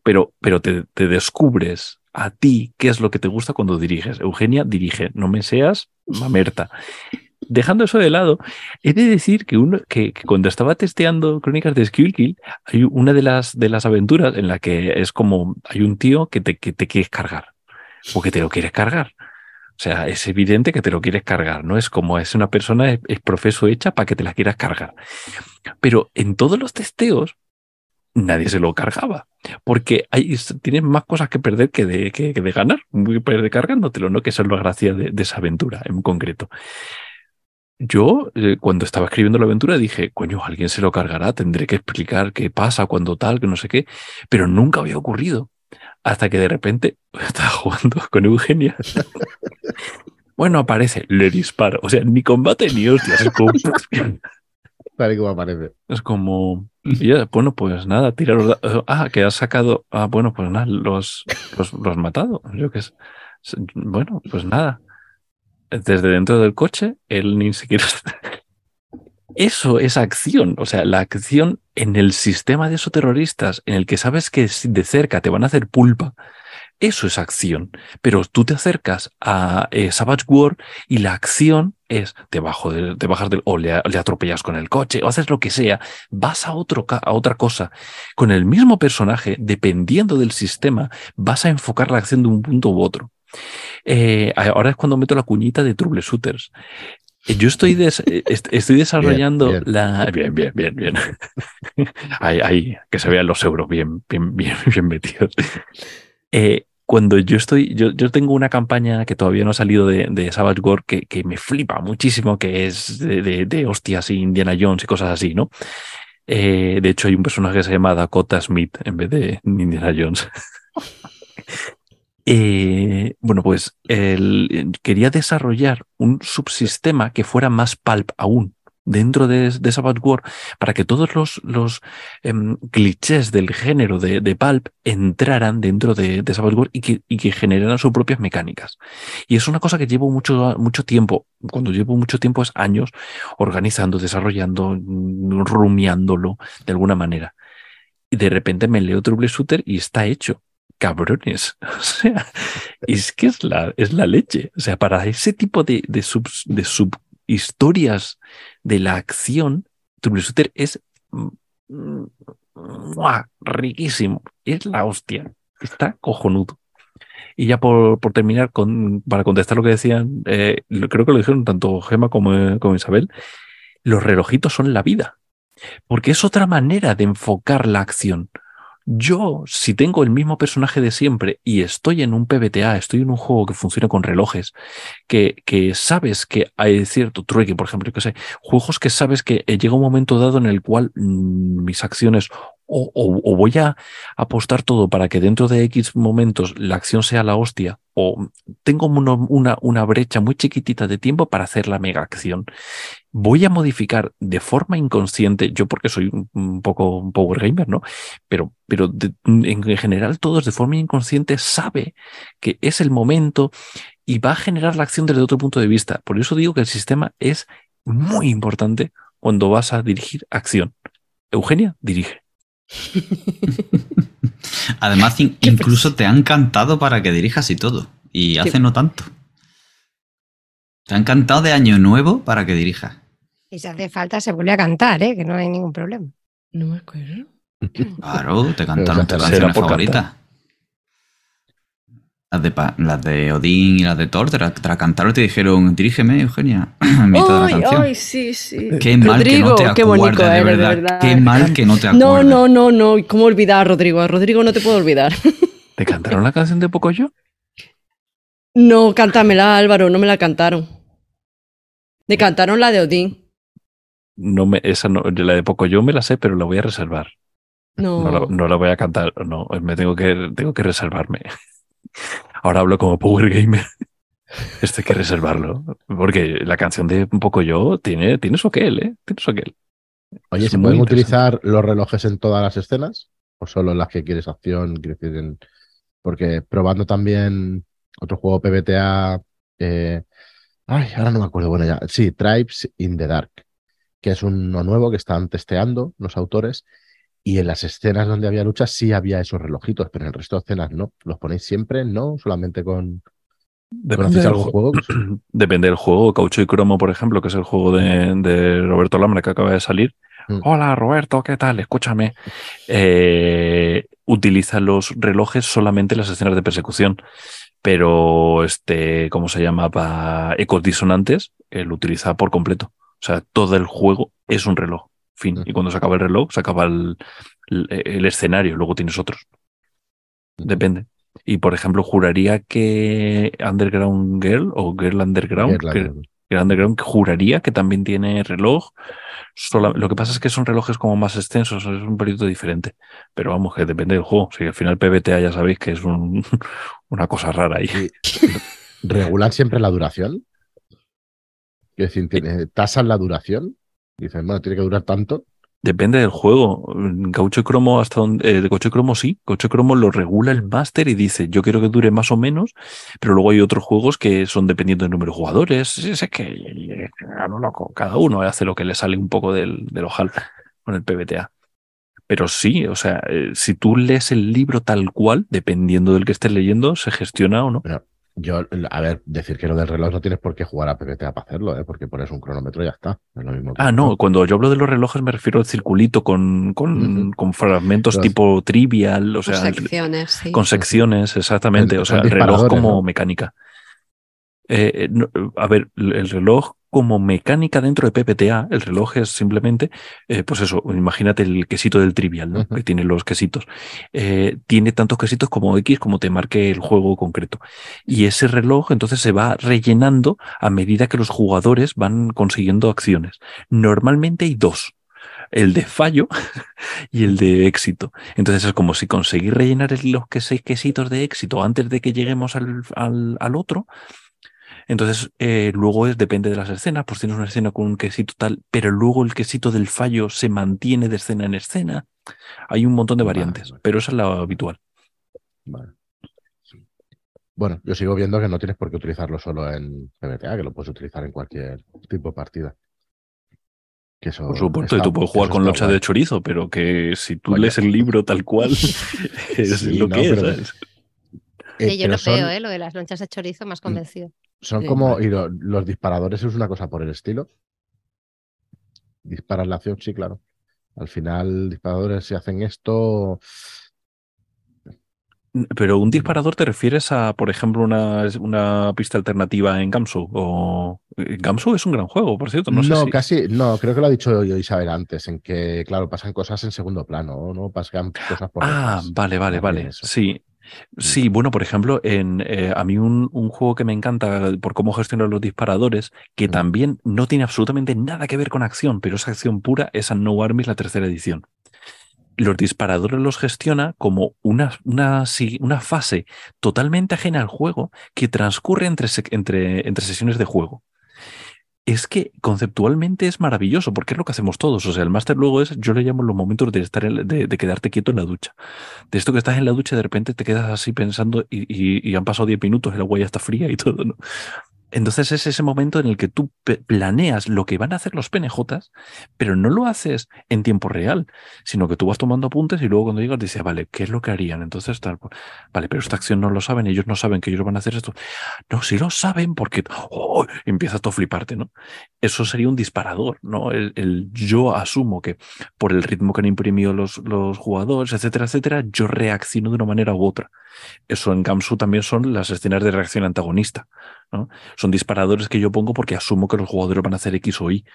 Pero, pero te, te, descubres a ti qué es lo que te gusta cuando diriges. Eugenia dirige, no me seas mamerta dejando eso de lado, he de decir que, cuando estaba testeando Crónicas de Skill hay una de las, de las aventuras en la que es como hay un tío que te, que te quieres cargar o que te lo quieres cargar. O sea, es evidente que te lo quieres cargar, ¿no? Es como es una persona, es, profeso hecha para que te la quieras cargar. Pero en todos los testeos, nadie se lo cargaba. Porque hay, tienes más cosas que perder que de, que, de ganar, perder cargándotelo, ¿no? Que eso es la gracia de, de esa aventura en concreto yo eh, cuando estaba escribiendo la aventura dije, coño, alguien se lo cargará, tendré que explicar qué pasa, cuando tal, que no sé qué, pero nunca había ocurrido. Hasta que de repente (laughs) estaba jugando con Eugenia. (laughs) bueno, aparece, le disparo. O sea, ni combate ni hostias. Es como... (laughs) Tal como aparece. Es como, bueno, pues nada, tira los Ah, que has sacado. Ah, bueno, pues nada, los, los, los has matado. Yo que es. Bueno, pues nada desde dentro del coche, él ni siquiera... (laughs) Eso es acción, o sea, la acción en el sistema de esos terroristas en el que sabes que de cerca te van a hacer pulpa, eso es acción. Pero tú te acercas a eh, Savage War y la acción es te, bajo te bajas del o le, atropellas con el coche o haces lo que sea, vas a, otro, a otra cosa. Con el mismo personaje, dependiendo del sistema, vas a enfocar la acción de un punto u otro. Eh, ahora es cuando meto la cuñita de troubleshooters. Eh, yo estoy, eh, (laughs) estoy desarrollando la. Bien, bien, bien, bien. (laughs) ahí, que se vean los euros bien, bien, bien, (laughs) bien metidos. cuando yo estoy, yo, yo, tengo una campaña que todavía no ha salido de, de Savage War que, que, me flipa muchísimo, que es de, de, hostias y Indiana Jones y cosas así, ¿no? de hecho, hay un personaje que se llama Dakota Smith en vez de Indiana Jones. Eh, bueno, pues quería desarrollar un subsistema que fuera más pulp aún. dentro de, de War para que todos los, los em, clichés del género de, de, Pulp entraran dentro de, de War y que, y que generaran sus propias mecánicas. Y es una cosa que llevo mucho, mucho tiempo, cuando llevo mucho tiempo es años organizando, desarrollando, rumiándolo de alguna manera. Y de repente me leo Trouble Shooter y está hecho cabrones. (laughs) O sea, es que es la, es la leche. O sea, para ese tipo de, de, sub, de subhistorias de la acción, Trouble Shooter es mm, riquísimo. Es la hostia. Está cojonudo. Y ya por, por terminar, con, para contestar lo que decían, eh, creo que lo dijeron tanto Gema como, como Isabel, los relojitos son la vida. Porque es otra manera de enfocar la acción. Yo, si tengo el mismo personaje de siempre y estoy en un PBTA, estoy en un juego que funciona con relojes, que, que sabes que hay cierto trueque, por ejemplo, que sé, juegos que sabes que llega un momento dado en el cual mm, mis acciones o, voy a apostar todo para que dentro de X momentos la acción sea la hostia, o tengo una, una, brecha muy chiquitita de tiempo para hacer la mega acción. Voy a modificar de forma inconsciente, yo porque soy un poco un power gamer, ¿no? Pero, pero en general todos de forma inconsciente sabe que es el momento y va a generar la acción desde otro punto de vista. Por eso digo que el sistema es muy importante cuando vas a dirigir acción. Eugenia, dirige. (laughs) Además, incluso te han cantado para que dirijas y todo. Y hace no tanto. Te han cantado de año nuevo para que dirijas. Y si hace falta, se vuelve a cantar, ¿eh? que no hay ningún problema. No me acuerdo. (laughs) Claro, te cantaron tus canciones favoritas. Las de, las de Odín y las de Thor te la, cantaron y te dijeron, dirígeme, Eugenia, (laughs) Ay, sí, sí. Qué mal que no te acuerdas, de, verdad. Qué mal que no te acuerdas. No, no, no, no. ¿Cómo olvidar a Rodrigo? A Rodrigo no te puedo olvidar. (laughs) ¿Te cantaron la canción de Pocoyo? No, cántamela, Álvaro, no me la cantaron. Me cantaron la de Odín. No me, esa no, la de Pocoyo me la sé, pero la voy a reservar. No. No la, no la voy a cantar, no, me tengo que, tengo que reservarme. (laughs) Ahora hablo como Power Gamer. (laughs) Esto hay que reservarlo. Porque la canción de Un poco yo tiene, tiene su aquel, ¿eh? Tiene su aquel. Oye, ¿se pueden utilizar los relojes en todas las escenas? ¿O solo en las que quieres acción? Porque probando también otro juego PBTA. Eh... Ay, ahora no me acuerdo. Bueno, ya. Sí, Tribes in the Dark. Que es uno nuevo que están testeando los autores y en las escenas donde había luchas sí había esos relojitos, pero en el resto de escenas no. ¿Los ponéis siempre? ¿No? Solamente con. Depende del juego. (clears throat) Depende del juego. Caucho y Cromo, por ejemplo, que es el juego de, Roberto Lambra que acaba de salir. Mm. Hola Roberto, ¿qué tal? Escúchame. Eh, utiliza los relojes solamente en las escenas de persecución. Pero este, ¿cómo se llama? Para ecos disonantes, lo utiliza por completo. O sea, todo el juego es un reloj. Fin. Y cuando se acaba el reloj, se acaba el, el, escenario, luego tienes otros. Depende. Y por ejemplo, juraría que Underground Girl o Girl Underground, que, Underground juraría que también tiene reloj. lo que pasa es que son relojes como más extensos, es un periodo diferente. Pero vamos, que depende del juego. Si al final PBTA ya sabéis que es un, (laughs) una cosa rara ahí. (laughs) ¿Regulan siempre la duración? Es decir, ¿tasan la duración? Dicen, bueno, tiene que durar tanto. Depende del juego. Caucho y cromo hasta donde, eh, y cromo sí. Caucho y cromo lo regula el máster y dice, yo quiero que dure más o menos, pero luego hay otros juegos que son dependiendo del número de jugadores. Es que cada uno hace lo que le sale un poco del, del ojal con el PBTA. Pero sí, o sea, eh, si tú lees el libro tal cual, dependiendo del que estés leyendo, se gestiona o no. Yo, a ver, decir que lo del reloj no tienes por qué jugar a PPTA para hacerlo, ¿eh? porque pones un cronómetro y ya está. ah, no, cuando yo hablo de los relojes me refiero al circulito con, con, con fragmentos tipo trivial, o sea, con secciones, sí. con secciones exactamente, o sea, el reloj como mecánica. Eh, eh, a ver, el reloj como mecánica dentro de PPTA, el reloj es simplemente, eh, pues eso, imagínate el quesito del trivial, ¿no? Que tiene los quesitos. Eh, tiene tantos quesitos como X como te marque el juego concreto. Y ese reloj entonces se va rellenando a medida que los jugadores van consiguiendo acciones. Normalmente hay dos el de fallo (laughs) y el de éxito. Entonces es como si conseguir rellenar los quesitos de éxito antes de que lleguemos al, al, al otro, Entonces, eh, luego es, depende de las escenas, pues tienes una escena con un quesito tal, pero luego el quesito del fallo se mantiene de escena en escena. Hay un montón de variantes, pero esa es la habitual. Bueno, yo sigo viendo que no tienes por qué utilizarlo solo en PBTA, que lo puedes utilizar en cualquier tipo de partida. por supuesto, y tú puedes jugar con locha de chorizo, pero que si tú lees el libro tal cual, (laughs) es lo que es. Eh, yo lo veo, ¿eh? lo de las lonchas de chorizo más mm. convencido. Son como, y los disparadores es una cosa por el estilo. Disparar la acción, sí, claro. Al final, disparadores, si hacen esto. Pero un disparador te refieres a, por ejemplo, una, una pista alternativa en Gamsu. O eh, Gamsu es un gran juego, por cierto. No, no casi, no, creo que lo ha dicho yo Isabel antes, en que, claro, pasan cosas en segundo plano, ¿no? Pasan cosas por. Ah, vale, vale, vale. Sí. Sí, bueno, por ejemplo, en, eh, a mí un, juego que me encanta por cómo gestionar los disparadores, que también no tiene absolutamente nada que ver con acción, pero es acción pura, es a No Armies, la tercera edición. Los disparadores los gestiona como una, una, una fase totalmente ajena al juego que transcurre entre, entre, entre sesiones de juego es que conceptualmente es maravilloso, porque es lo que hacemos todos. O sea, el máster luego es, yo le llamo los momentos de estar de, quedarte quieto en la ducha. De esto que estás en la ducha de repente te quedas así pensando y, y han pasado 10 minutos, el agua ya está fría y (laughs) todo, ¿no? Entonces es ese momento en el que tú planeas lo que van a hacer los PNJs, pero no lo haces en tiempo real, sino que tú vas tomando apuntes y luego cuando llegas dices, vale, ¿qué es lo que harían? Entonces, tal, vale, pero esta acción no lo saben, ellos no saben que ellos van a hacer esto. No, sí lo saben porque oh, empieza a fliparte, ¿no? Eso sería un disparador, ¿no? El, yo asumo que por el ritmo que han imprimido los, los jugadores, etcétera, etcétera, yo reacciono de una manera u otra. Eso en Gamsu también son las escenas de reacción antagonista. ¿No? Son disparadores que yo pongo porque asumo que los jugadores van a hacer X o Y.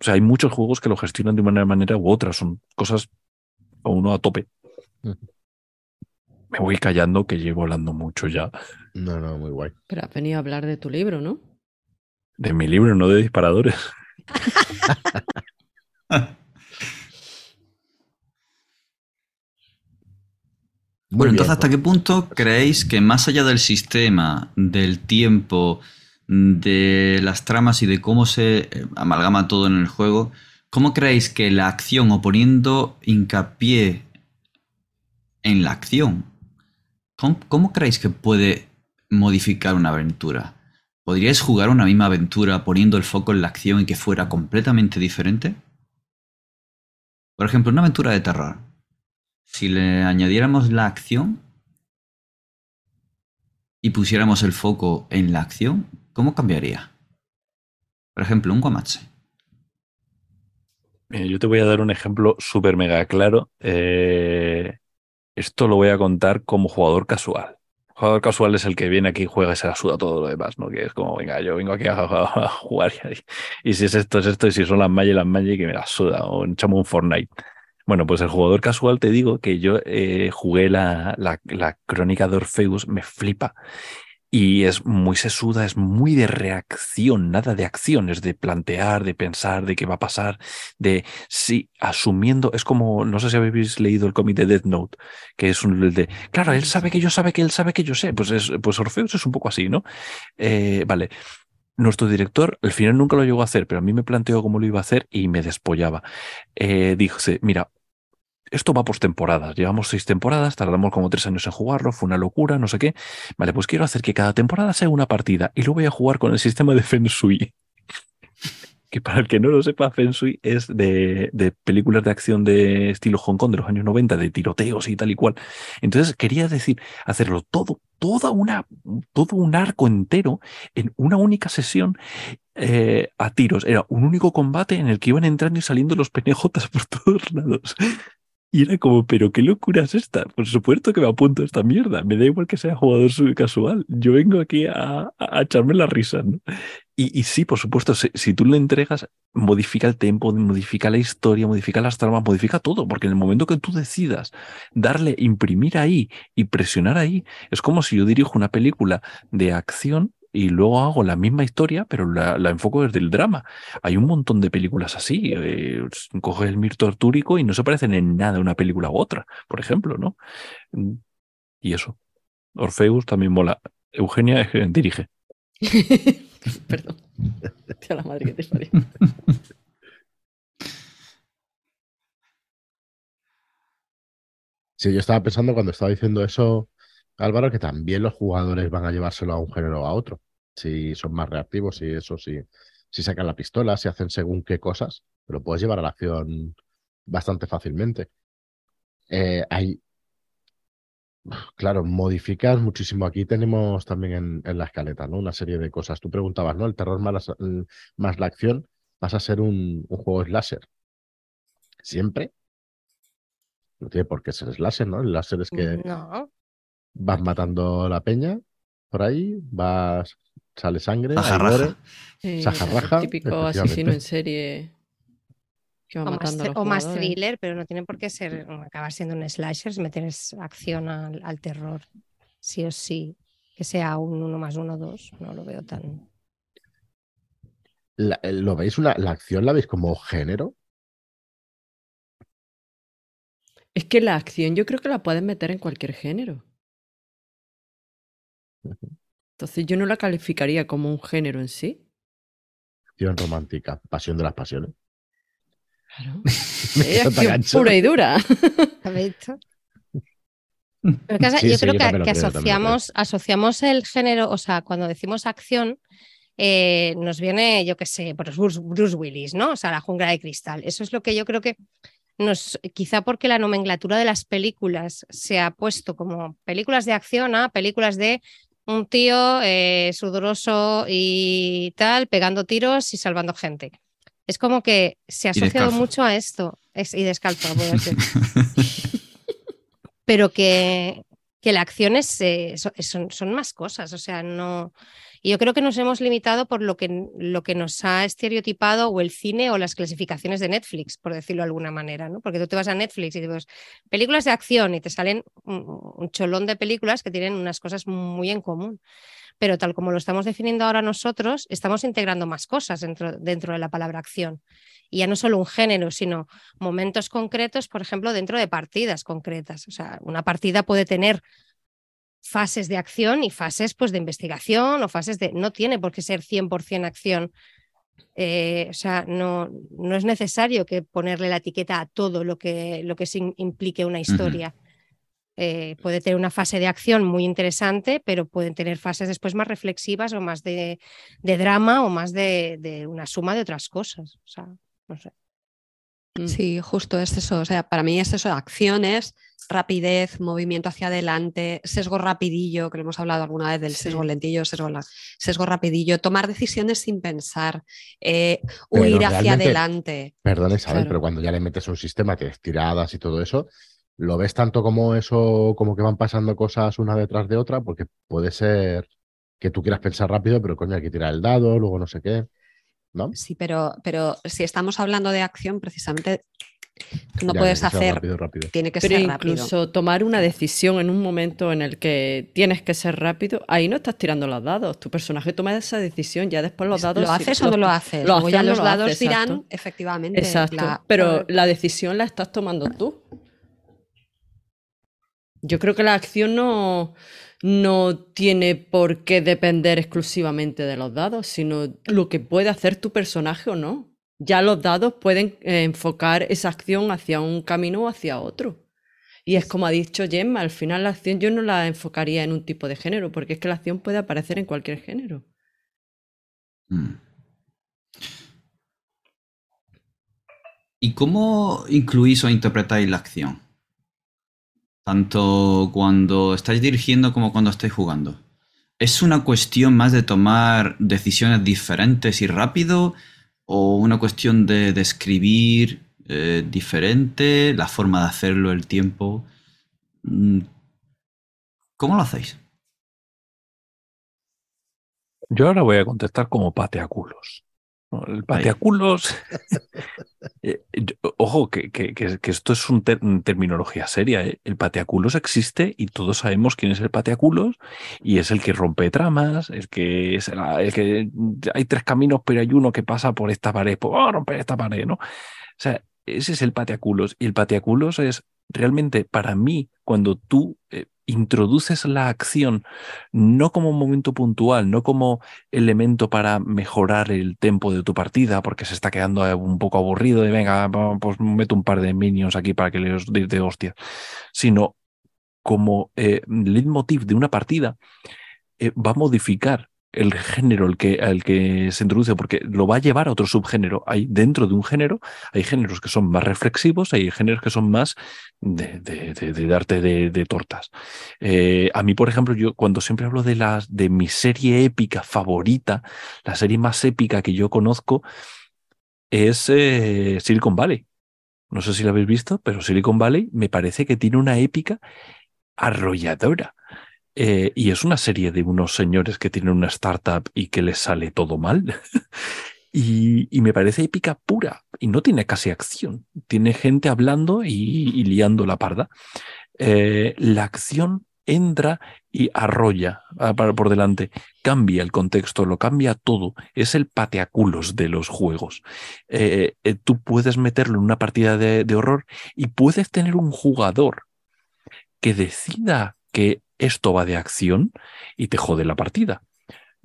O sea, hay muchos juegos que lo gestionan de una manera u otra. Son cosas a uno a tope. Me voy callando que llevo hablando mucho ya. No, no, muy guay. Pero has venido a hablar de tu libro, ¿no? De mi libro, no de disparadores. (laughs) bueno, entonces, ¿hasta qué punto creéis que más allá del sistema, del tiempo, de las tramas y de cómo se eh, amalgama todo en el juego, ¿cómo creéis que la acción o poniendo hincapié en la acción, cómo, creéis que puede modificar una aventura? ¿Podríais jugar una misma aventura poniendo el foco en la acción y que fuera completamente diferente? Por ejemplo, una aventura de terror si le añadiéramos la acción y pusiéramos el foco en la acción, ¿cómo cambiaría? Por ejemplo, un Guamache. yo te voy a dar un ejemplo súper mega claro. Eh, esto lo voy a contar como jugador casual. jugador casual es el que viene aquí, juega y se la suda todo lo demás, ¿no? Que es como, venga, yo vengo aquí a, (laughs) jugar y, si es esto, es esto, y si son las mallas, las mallas, que me la suda, o echamos un Fortnite. Bueno, pues el jugador casual te digo que yo eh, jugué la, la, crónica de Orpheus, me flipa. Y es muy sesuda, es muy de reacción, nada de acción, es de plantear, de pensar, de qué va a pasar, de sí, asumiendo, es como, no sé si habéis leído el cómic de Death Note, que es un de, claro, él sabe que yo sabe que él sabe que yo sé, pues, es, pues Orpheus es un poco así, ¿no? Eh, vale, nuestro director al final nunca lo llegó a hacer, pero a mí me planteó cómo lo iba a hacer y me despollaba. Eh, dice, mira, esto va por temporadas. Llevamos seis temporadas, tardamos como tres años en jugarlo, fue una locura, no sé qué. Vale, pues quiero hacer que cada temporada sea una partida y lo voy a jugar con el sistema de Feng Shui. Que para el que no lo sepa, Feng Shui es de, de, películas de acción de estilo Hong Kong de los años 90, de tiroteos y tal y cual. Entonces quería decir, hacerlo todo, toda una, todo un arco entero en una única sesión eh, a tiros. Era un único combate en el que iban entrando y saliendo los penejotas (laughs) por todos lados. Y era como, pero qué locura es esta. Por supuesto que me apunto a esta mierda. Me da igual que sea jugador casual. Yo vengo aquí a, echarme la risa. ¿no? Y, sí, por supuesto, si, tú le entregas, modifica el tempo, modifica la historia, modifica las tramas, modifica todo. Porque en el momento que tú decidas darle, imprimir ahí y presionar ahí, es como si yo dirijo una película de acción y luego hago la misma historia, pero la, enfoco desde el drama. Hay un montón de películas así. Eh, coges el mirto artúrico y no se parecen en nada una película u otra, por ejemplo, ¿no? Mm, y eso. Orfeus también mola. Eugenia dirige. (laughs) Perdón. Tío, la madre que te parió. Sí, yo estaba pensando cuando estaba diciendo eso, Álvaro, que también los jugadores van a llevárselo a un género o a otro. Si son más reactivos, si eso, si, si sacan la pistola, si hacen según qué cosas, lo puedes llevar a la acción bastante fácilmente. Eh, hay, claro, modificas muchísimo. Aquí tenemos también en, la escaleta, ¿no? Una serie de cosas. Tú preguntabas, ¿no? El terror más, más la acción, vas a ser un, un juego slasher. Siempre. No tiene por qué ser slasher, ¿no? El láser es que no. vas matando la peña por ahí, vas, sale sangre, Sajarraja. Sajarraja. Típico asesino en serie o, más, thriller, pero no tiene por qué ser, acabar siendo un slasher, meter acción al, terror, sí o sí, que sea un uno más uno, dos, no lo veo tan... Eh, ¿Lo veis? Una, ¿La acción la veis como género? Es que la acción yo creo que la puedes meter en cualquier género. Entonces yo no la calificaría como un género en sí. Acción romántica, pasión de las pasiones. Claro. (laughs) pura y dura. (laughs) yo creo que, asociamos, asociamos el género, o sea, cuando decimos acción, eh, nos viene, yo qué sé, por Bruce, Bruce, Willis, ¿no? O sea, la jungla de cristal. Eso es lo que yo creo que nos, quizá porque la nomenclatura de las películas se ha puesto como películas de acción a películas de un tío eh, sudoroso y tal, pegando tiros y salvando gente. Es como que se ha asociado mucho a esto. y descalzo, voy a (laughs) decir. Pero que, que la acción es, eh, son, son, más cosas. O sea, no. Y yo creo que nos hemos limitado por lo que, lo que nos ha estereotipado o el cine o las clasificaciones de Netflix, por decirlo de alguna manera, ¿no? Porque tú te vas a Netflix y te ves películas de acción y te salen un cholón de películas que tienen unas cosas muy en común pero tal como lo estamos definiendo ahora nosotros, estamos integrando más cosas dentro, dentro de la palabra acción. Y ya no solo un género, sino momentos concretos, por ejemplo, dentro de partidas concretas. O sea, una partida puede tener fases de acción y fases pues, de investigación o fases de... No tiene por qué ser 100% acción. Eh, o sea, no, no, es necesario que ponerle la etiqueta a todo lo que, lo que implique una historia. Eh, puede tener una fase de acción muy interesante, pero pueden tener fases después más reflexivas o más de, drama o más de, una suma de otras cosas. O sea, no sé. Mm. Sí, justo es eso. O sea, para mí es eso, acciones, rapidez, movimiento hacia adelante, sesgo rapidillo, que lo hemos hablado alguna vez del sesgo lentillo, sesgo, sesgo rapidillo, tomar decisiones sin pensar, eh, huir hacia adelante. Perdón, Isabel, pero cuando ya le metes un sistema que es tiradas y todo eso, ¿Lo ves tanto como eso, como que van pasando cosas una detrás de otra? Porque puede ser que tú quieras pensar rápido, pero coño, hay que tirar el dado, luego no sé qué. ¿No? Sí, pero, pero si estamos hablando de acción, precisamente no puedes hacer. Rápido, Tiene que pero ser incluso tomar una decisión en un momento en el que tienes que ser rápido, ahí no estás tirando los dados. Tu personaje toma esa decisión, ya después los dados. ¿Lo haces o no lo haces? Lo ya los dados dirán, efectivamente. Exacto. pero la decisión la estás tomando tú. Yo creo que la acción no, no tiene por qué depender exclusivamente de los dados, sino lo que puede hacer tu personaje o no. Ya los dados pueden eh, enfocar esa acción hacia un camino o hacia otro. Y es como ha dicho Gemma, al final la acción yo no la enfocaría en un tipo de género, porque es que la acción puede aparecer en cualquier género. Mm. ¿Y cómo incluís o interpretáis la acción? Tanto cuando estáis dirigiendo como cuando estáis jugando. ¿Es una cuestión más de tomar decisiones diferentes y rápido o una cuestión de describir eh, diferente, la forma de hacerlo, el tiempo? Mm, ¿Cómo lo hacéis? Yo ahora voy a contestar como pateaculos. El pateaculos. (laughs) (laughs) Eh, ojo, que, esto es una terminología seria. ¿eh? El pateaculos existe y todos sabemos quién es el pateaculos y es el que rompe tramas, el que es el, que hay tres caminos, pero hay uno que pasa por esta pared, pues vamos a romper esta pared, ¿no? O sea, ese es el pateaculos. Y el pateaculos es realmente para mí, cuando tú eh, introduces la acción no como un momento puntual, no como elemento para mejorar el tempo de tu partida, porque se está quedando un poco aburrido de venga, pues meto un par de minions aquí para que les de hostia, sino como eh, leitmotiv de una partida, eh, va a modificar el género al que, al que se introduce, porque lo va a llevar a otro subgénero. Hay dentro de un género, hay géneros que son más reflexivos, hay géneros que son más de, de, darte de, tortas. Eh, a mí, por ejemplo, yo cuando siempre hablo de, las, de mi serie épica favorita, la serie más épica que yo conozco es eh, Silicon Valley. No sé si la habéis visto, pero Silicon Valley me parece que tiene una épica arrolladora. Eh, y es una serie de unos señores que tienen una startup y que les sale todo mal. (laughs) y, me parece épica pura. Y no tiene casi acción. Tiene gente hablando y, liando la parda. Eh, la acción entra y arrolla ah, por delante, cambia el contexto, lo cambia todo, es el pateaculos de los juegos. Eh, tú puedes meterlo en una partida de, horror y puedes tener un jugador que decida que esto va de acción y te jode la partida.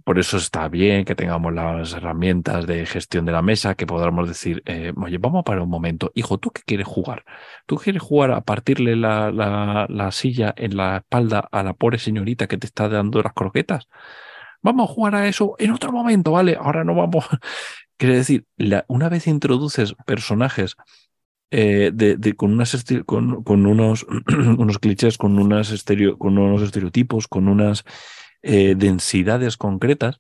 Por eso está bien que tengamos las herramientas de gestión de la mesa, que podamos decir, eh, oye, vamos para un momento, hijo, ¿tú qué quieres jugar? ¿Tú quieres jugar a partirle la, la, silla en la espalda a la pobre señorita que te está dando las croquetas? Vamos a jugar a eso en otro momento, ¿vale? Ahora no vamos. (laughs) Quiere decir, una vez introduces personajes eh, de, con, con, (clears throat) unos, clichés, con, unas estereo, con unos estereotipos, con unas eh, densidades concretas,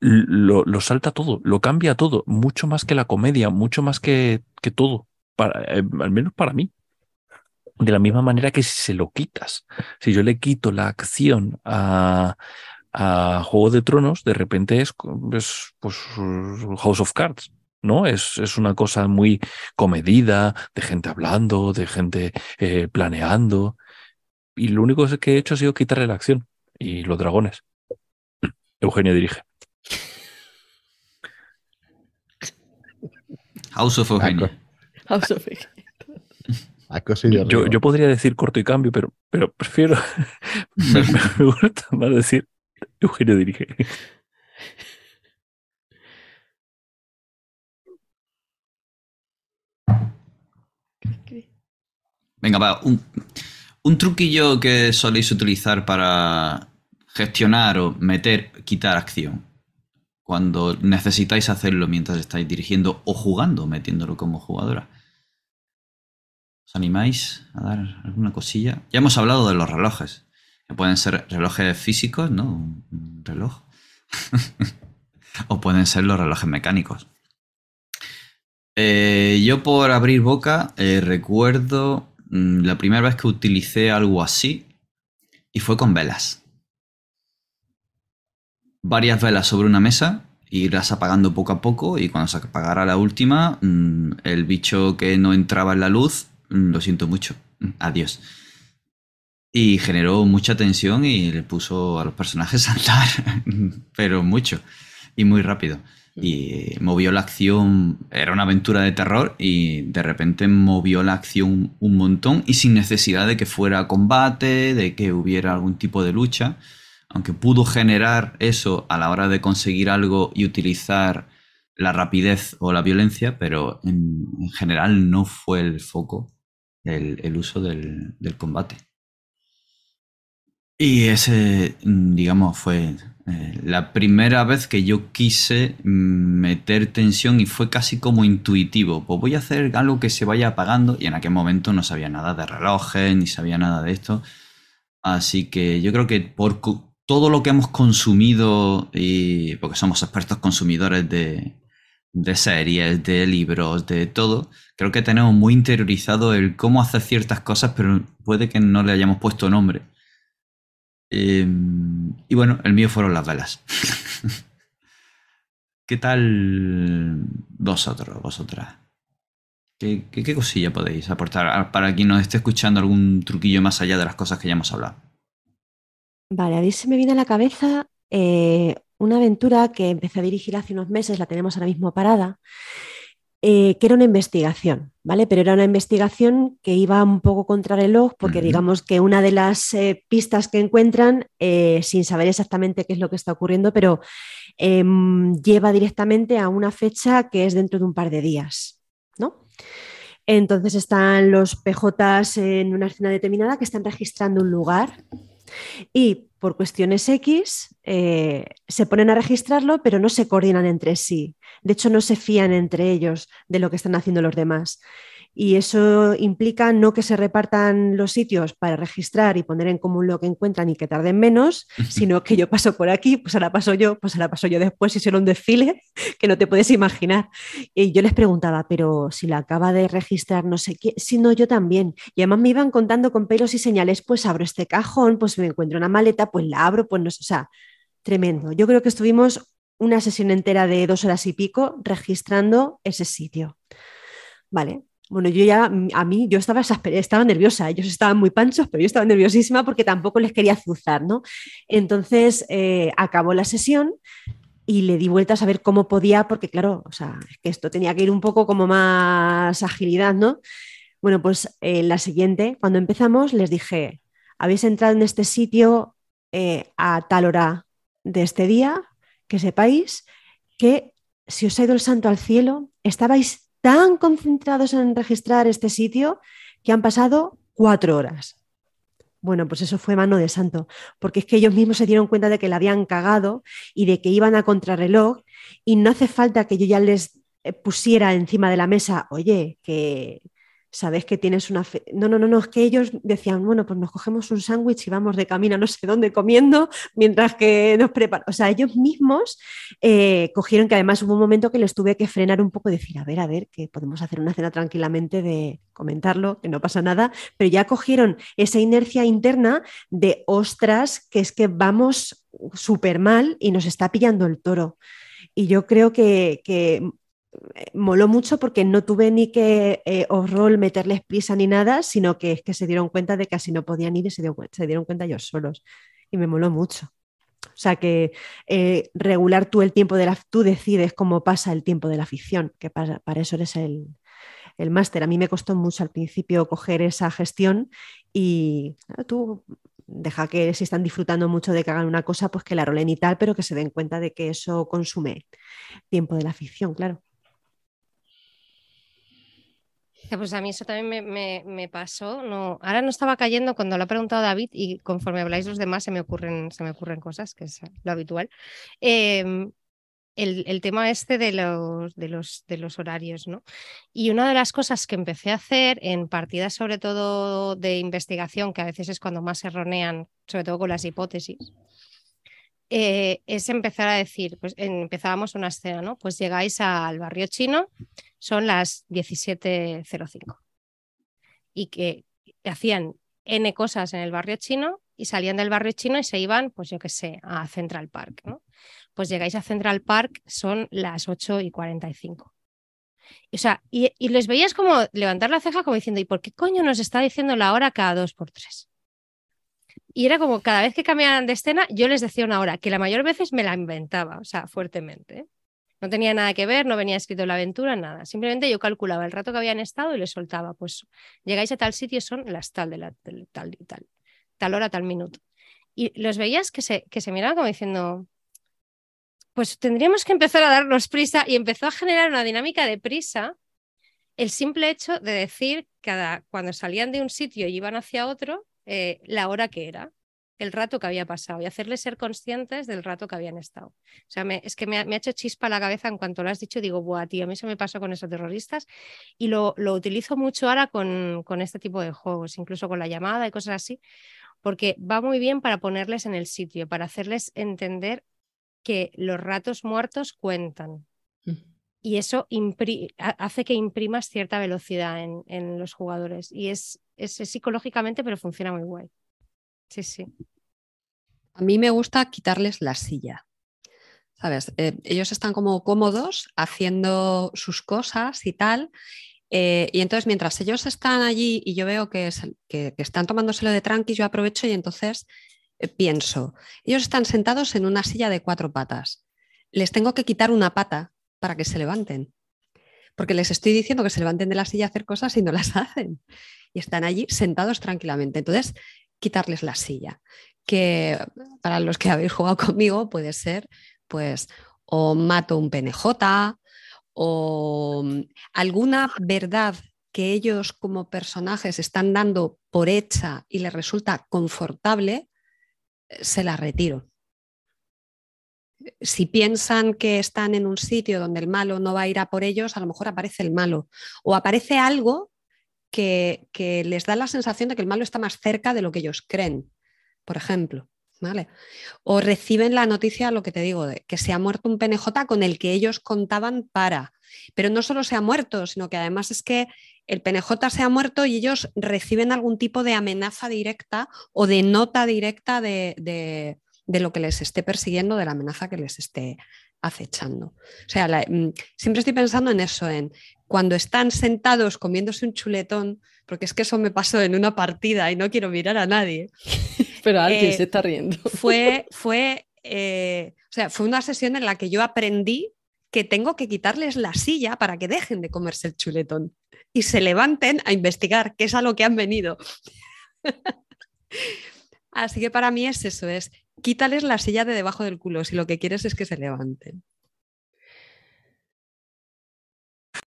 lo, lo, salta todo, lo cambia todo, mucho más que la comedia, mucho más que, que todo, para, eh, al menos para mí. De la misma manera que si se lo quitas, si yo le quito la acción a, a Juego de Tronos, de repente es, es pues, House of Cards ¿no? Es, es, una cosa muy comedida, de gente hablando, de gente eh, planeando. Y lo único que he hecho ha sido quitarle la acción y los dragones. (clears throat) Eugenio dirige. House of Eugenio. House of Eugenio. (laughs) Yo, yo, podría decir corto y cambio, pero, pero prefiero. (laughs) me, me gusta más decir Eugenio dirige. (laughs) Venga, va, un, truquillo que soléis utilizar para gestionar o meter, quitar acción. Cuando necesitáis hacerlo mientras estáis dirigiendo o jugando, metiéndolo como jugadora. ¿Os animáis a dar alguna cosilla? Ya hemos hablado de los relojes, que pueden ser relojes físicos, ¿no? Un reloj. (laughs) o pueden ser los relojes mecánicos. Eh, yo por abrir boca eh, recuerdo Mm, la primera vez que utilicé algo así y fue con velas. Varias velas sobre una mesa, irás apagando poco a poco y cuando se apagara la última, mm, el bicho que no entraba en la luz, mm, lo siento mucho, adiós. Y generó mucha tensión y le puso a los personajes a andar, (laughs) pero mucho y muy rápido y movió la acción, era una aventura de terror y de repente movió la acción un montón y sin necesidad de que fuera combate, de que hubiera algún tipo de lucha, aunque pudo generar eso a la hora de conseguir algo y utilizar la rapidez o la violencia, pero en, general no fue el foco el, uso del combate. Y ese, digamos, fue la primera vez que yo quise meter tensión y fue casi como intuitivo, pues voy a hacer algo que se vaya apagando y en aquel momento no sabía nada de relojes ni sabía nada de esto. Así que yo creo que por todo lo que hemos consumido, y porque somos expertos consumidores de series, de libros, de todo, creo que tenemos muy interiorizado el cómo hacer ciertas cosas, pero puede que no le hayamos puesto nombre. Em, y bueno, el mío fueron las velas. (laughs) ¿Qué tal vosotros, vosotras? ¿Qué, ¿Qué, cosilla podéis aportar para quien nos esté escuchando algún truquillo más allá de las cosas que ya hemos hablado? Vale, a mí se me viene a la cabeza eh, una aventura que empecé a dirigir hace unos meses, la tenemos ahora mismo parada, eh, que era una investigación, ¿vale? Pero era una investigación que iba un poco contra reloj porque digamos que una de las eh, pistas que encuentran, eh, sin saber exactamente qué es lo que está ocurriendo, pero em, lleva directamente a una fecha que es dentro de un par de días, ¿no? Entonces están los PJs en una escena determinada que están registrando un lugar y por cuestiones X se ponen a registrarlo, pero no se coordinan entre sí. De hecho, no se fían entre ellos de lo que están haciendo los demás. Y eso implica no que se repartan los sitios para registrar y poner en común lo que encuentran y que tarden menos, sino que yo paso por aquí, pues ahora paso yo, pues ahora paso yo después y será un desfile (laughs) que no te puedes imaginar. Y yo les preguntaba, pero si la acaba de registrar no sé qué, si no, yo también. Y además me iban contando con pelos y señales, pues abro este cajón, pues me encuentro una maleta, pues la abro, pues no sé, o sea, tremendo. Yo creo que estuvimos una sesión entera de dos horas y pico registrando ese sitio. Vale. Bueno, yo ya, a mí, yo estaba estaba nerviosa, ellos estaban muy panchos, pero yo estaba nerviosísima porque tampoco les quería azuzar, ¿no? Entonces eh, acabó la sesión y le di vueltas a ver cómo podía, porque claro, o sea, es que esto tenía que ir un poco como más agilidad, ¿no? Bueno, pues en la siguiente, cuando empezamos, les dije, habéis entrado en este sitio eh, a tal hora de este día, que sepáis que si os ha ido el santo al cielo, estabais tan concentrados en registrar este sitio que han pasado cuatro horas. Bueno, pues eso fue mano de santo, porque es que ellos mismos se dieron cuenta de que la habían cagado y de que iban a contrarreloj y no hace falta que yo ya les eh, pusiera encima de la mesa, oye, que, sabes que tienes una... Fe... No, no, no, no, es que ellos decían, bueno, pues nos cogemos un sándwich y vamos de camino a no sé dónde comiendo mientras que nos preparan. O sea, ellos mismos eh, cogieron que además hubo un momento que les tuve que frenar un poco y decir, a ver, a ver, que podemos hacer una cena tranquilamente de comentarlo, que no pasa nada, pero ya cogieron esa inercia interna de, ostras, que es que vamos súper mal y nos está pillando el toro. Y yo creo que, que moló mucho porque no tuve ni que eh, meterles prisa ni nada, sino que es que se dieron cuenta de que así no podían ir y se, se dieron cuenta ellos solos. Y me moló mucho. O sea que eh, regular tú el tiempo de la... Tú decides cómo pasa el tiempo de la ficción, que para, eso eres el, el máster. A mí me costó mucho al principio coger esa gestión y tú deja que si están disfrutando mucho de que hagan una cosa, pues que la rolen y tal, pero que se den cuenta de que eso consume tiempo de la ficción, claro. Pues a mí eso también me, pasó. No, ahora no estaba cayendo cuando lo ha preguntado David y conforme habláis los demás se me ocurren, se me ocurren cosas, que es lo habitual. Em, el, tema este de los, de, los, de los horarios, ¿no? Y una de las cosas que empecé a hacer en partidas, sobre todo de investigación, que a veces es cuando más se erronean, sobre todo con las hipótesis, eh, es empezar a decir, pues empezábamos una escena, ¿no? Pues llegáis al barrio chino, son las 17.05 y que hacían N cosas en el barrio chino y salían del barrio chino y se iban, pues yo qué sé, a Central Park, ¿no? Pues llegáis a Central Park, son las 8 y 45. O sea, y, y les veías como levantar la ceja como diciendo, ¿y por qué coño nos está diciendo la hora cada dos por tres? Y era como cada vez que cambiaban de escena, yo les decía una hora, que la mayor veces me la inventaba, o sea, fuertemente. No tenía nada que ver, no venía escrito la aventura, nada. Simplemente yo calculaba el rato que habían estado y les soltaba, pues llegáis a tal sitio, son las tal de la tal y tal, tal hora, tal minuto. Y los veías que se, que se miraban como diciendo, pues tendríamos que empezar a darnos prisa y empezó a generar una dinámica de prisa el simple hecho de decir cada cuando salían de un sitio y iban hacia otro, eh, la hora que era, el rato que había pasado y hacerles ser conscientes del rato que habían estado. O sea, es que me ha, hecho chispa la cabeza en cuanto lo has dicho. Digo, buah, tío, a mí eso me pasó con esos terroristas y lo, lo utilizo mucho ahora con, con este tipo de juegos, incluso con la llamada y cosas así, porque va muy bien para ponerles en el sitio, para hacerles entender que los ratos muertos cuentan. Y eso hace que imprimas cierta velocidad en, en los jugadores. Y es, es, psicológicamente, pero funciona muy guay. Sí, sí. A mí me gusta quitarles la silla. ¿Sabes? Eh, ellos están como cómodos haciendo sus cosas y tal. Eh, y entonces, mientras ellos están allí y yo veo que, que, están tomándoselo de tranqui, yo aprovecho y entonces eh, pienso, ellos están sentados en una silla de cuatro patas. Les tengo que quitar una pata para que se levanten. porque les estoy diciendo que se levanten de la silla a hacer cosas y no las (laughs) hacen. Y están allí sentados tranquilamente. Entonces, quitarles la silla, que para los que habéis jugado (laughs) conmigo puede ser, pues, o mato un PNJ, o mm, alguna verdad que ellos como personajes están dando por hecha y les resulta confortable, eh, se la retiro. Si piensan que están en un sitio donde el malo no va a ir a por ellos, a lo mejor aparece el malo o aparece algo que, que les da la sensación de que el malo está más cerca de lo que ellos creen, por ejemplo. ¿Vale? O reciben la noticia, lo que te digo, de que se ha muerto un PNJ con el que ellos contaban para. Pero no solo se ha muerto, sino que además es que el PNJ se ha muerto y ellos reciben algún tipo de amenaza directa o de nota directa de, lo que les esté persiguiendo, de la amenaza que les esté acechando. O sea, mm, siempre estoy pensando en eso, en cuando están sentados comiéndose un chuletón, porque es que eso me pasó en una partida y no quiero mirar a nadie. (laughs) Pero alguien eh, se está riendo. Fue, (laughs) fue, eh, o sea, fue una sesión en la que yo aprendí que tengo que quitarles la silla para que dejen de comerse el chuletón y se levanten a investigar qué es a lo que han venido. (laughs) Así que para mí es eso, es quítales la silla de debajo del culo si lo que quieres es que se levanten.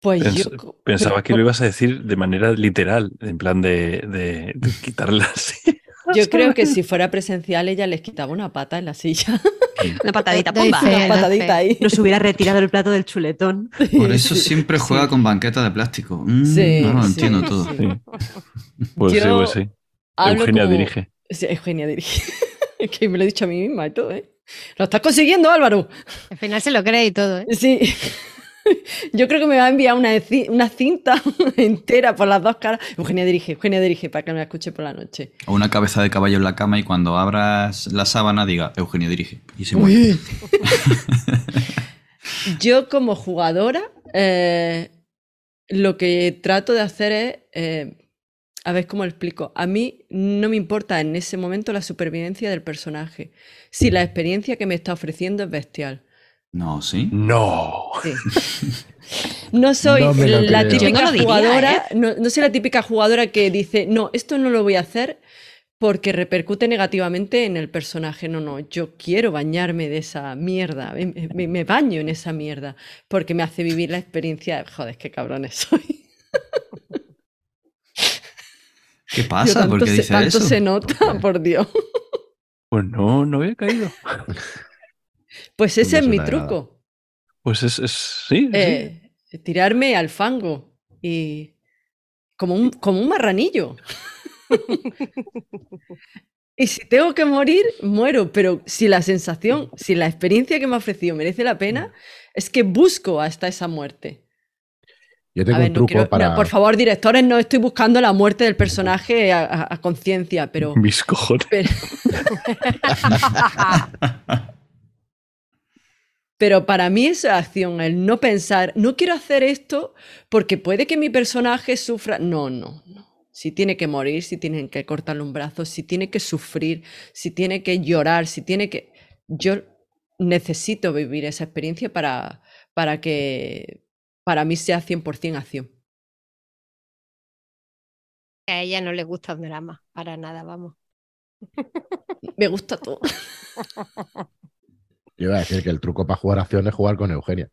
Pues yo, pensaba que lo ibas a decir de manera literal, en plan de, de, de quitarle la (laughs) silla. Yo creo que si fuera presencial ella les quitaba una pata en la silla. Una patadita, ¡pumba! Una patadita ahí. Nos hubiera retirado el plato del chuletón. Por eso siempre juega con banqueta de plástico. Mm, sí, no lo entiendo todo. Pues sí, pues sí. Eugenia dirige. Sí, Eugenia dirige. (laughs) es que me lo he dicho a mí misma y todo, ¿eh? Lo estás consiguiendo, Álvaro. Al final se lo cree y todo, ¿eh? Sí. (laughs) Yo creo que me va a enviar una, una, cinta (laughs) entera por las dos caras. Eugenia dirige, Eugenia dirige para que me la escuche por la noche. O una cabeza de caballo en la cama y cuando abras la sábana diga Eugenia dirige y se mueve. Yo como jugadora eh, lo que trato de hacer es, eh, a ver cómo lo explico, a mí no me importa en ese momento la supervivencia del personaje, si la experiencia que me está ofreciendo es bestial. No, ¿sí? No. No soy la típica jugadora, ¿eh? no, soy la típica jugadora que dice, no, esto no lo voy a hacer porque repercute negativamente en el personaje. No, no, yo quiero bañarme de esa mierda, me, baño en esa mierda porque me hace vivir la experiencia. Joder, qué cabrones soy. (laughs) ¿Qué pasa? ¿Por qué dice tanto se nota, (laughs) por Dios. Pues no, no había caído. (laughs) Pues ese es mi truco. Pues es, sí, eh, Tirarme al fango y como un, como un marranillo. (laughs) y si tengo que morir, muero, pero si la sensación, si la experiencia que me ha ofrecido merece la pena, es que busco hasta esa muerte. Yo tengo un truco para... por favor, directores, no estoy buscando la muerte del personaje a, conciencia, pero... Mis cojones. Pero para mí esa acción, el no pensar, no quiero hacer esto porque puede que mi personaje sufra. No, no, no. Si tiene que morir, si tienen que cortarle un brazo, si tiene que sufrir, si tiene que llorar, si tiene que... Yo necesito vivir esa experiencia para, para que para mí sea 100% acción. A ella no le gusta un drama, para nada, vamos. Me gusta todo. (laughs) Yo iba a decir que el truco para jugar acción es jugar con Eugenia.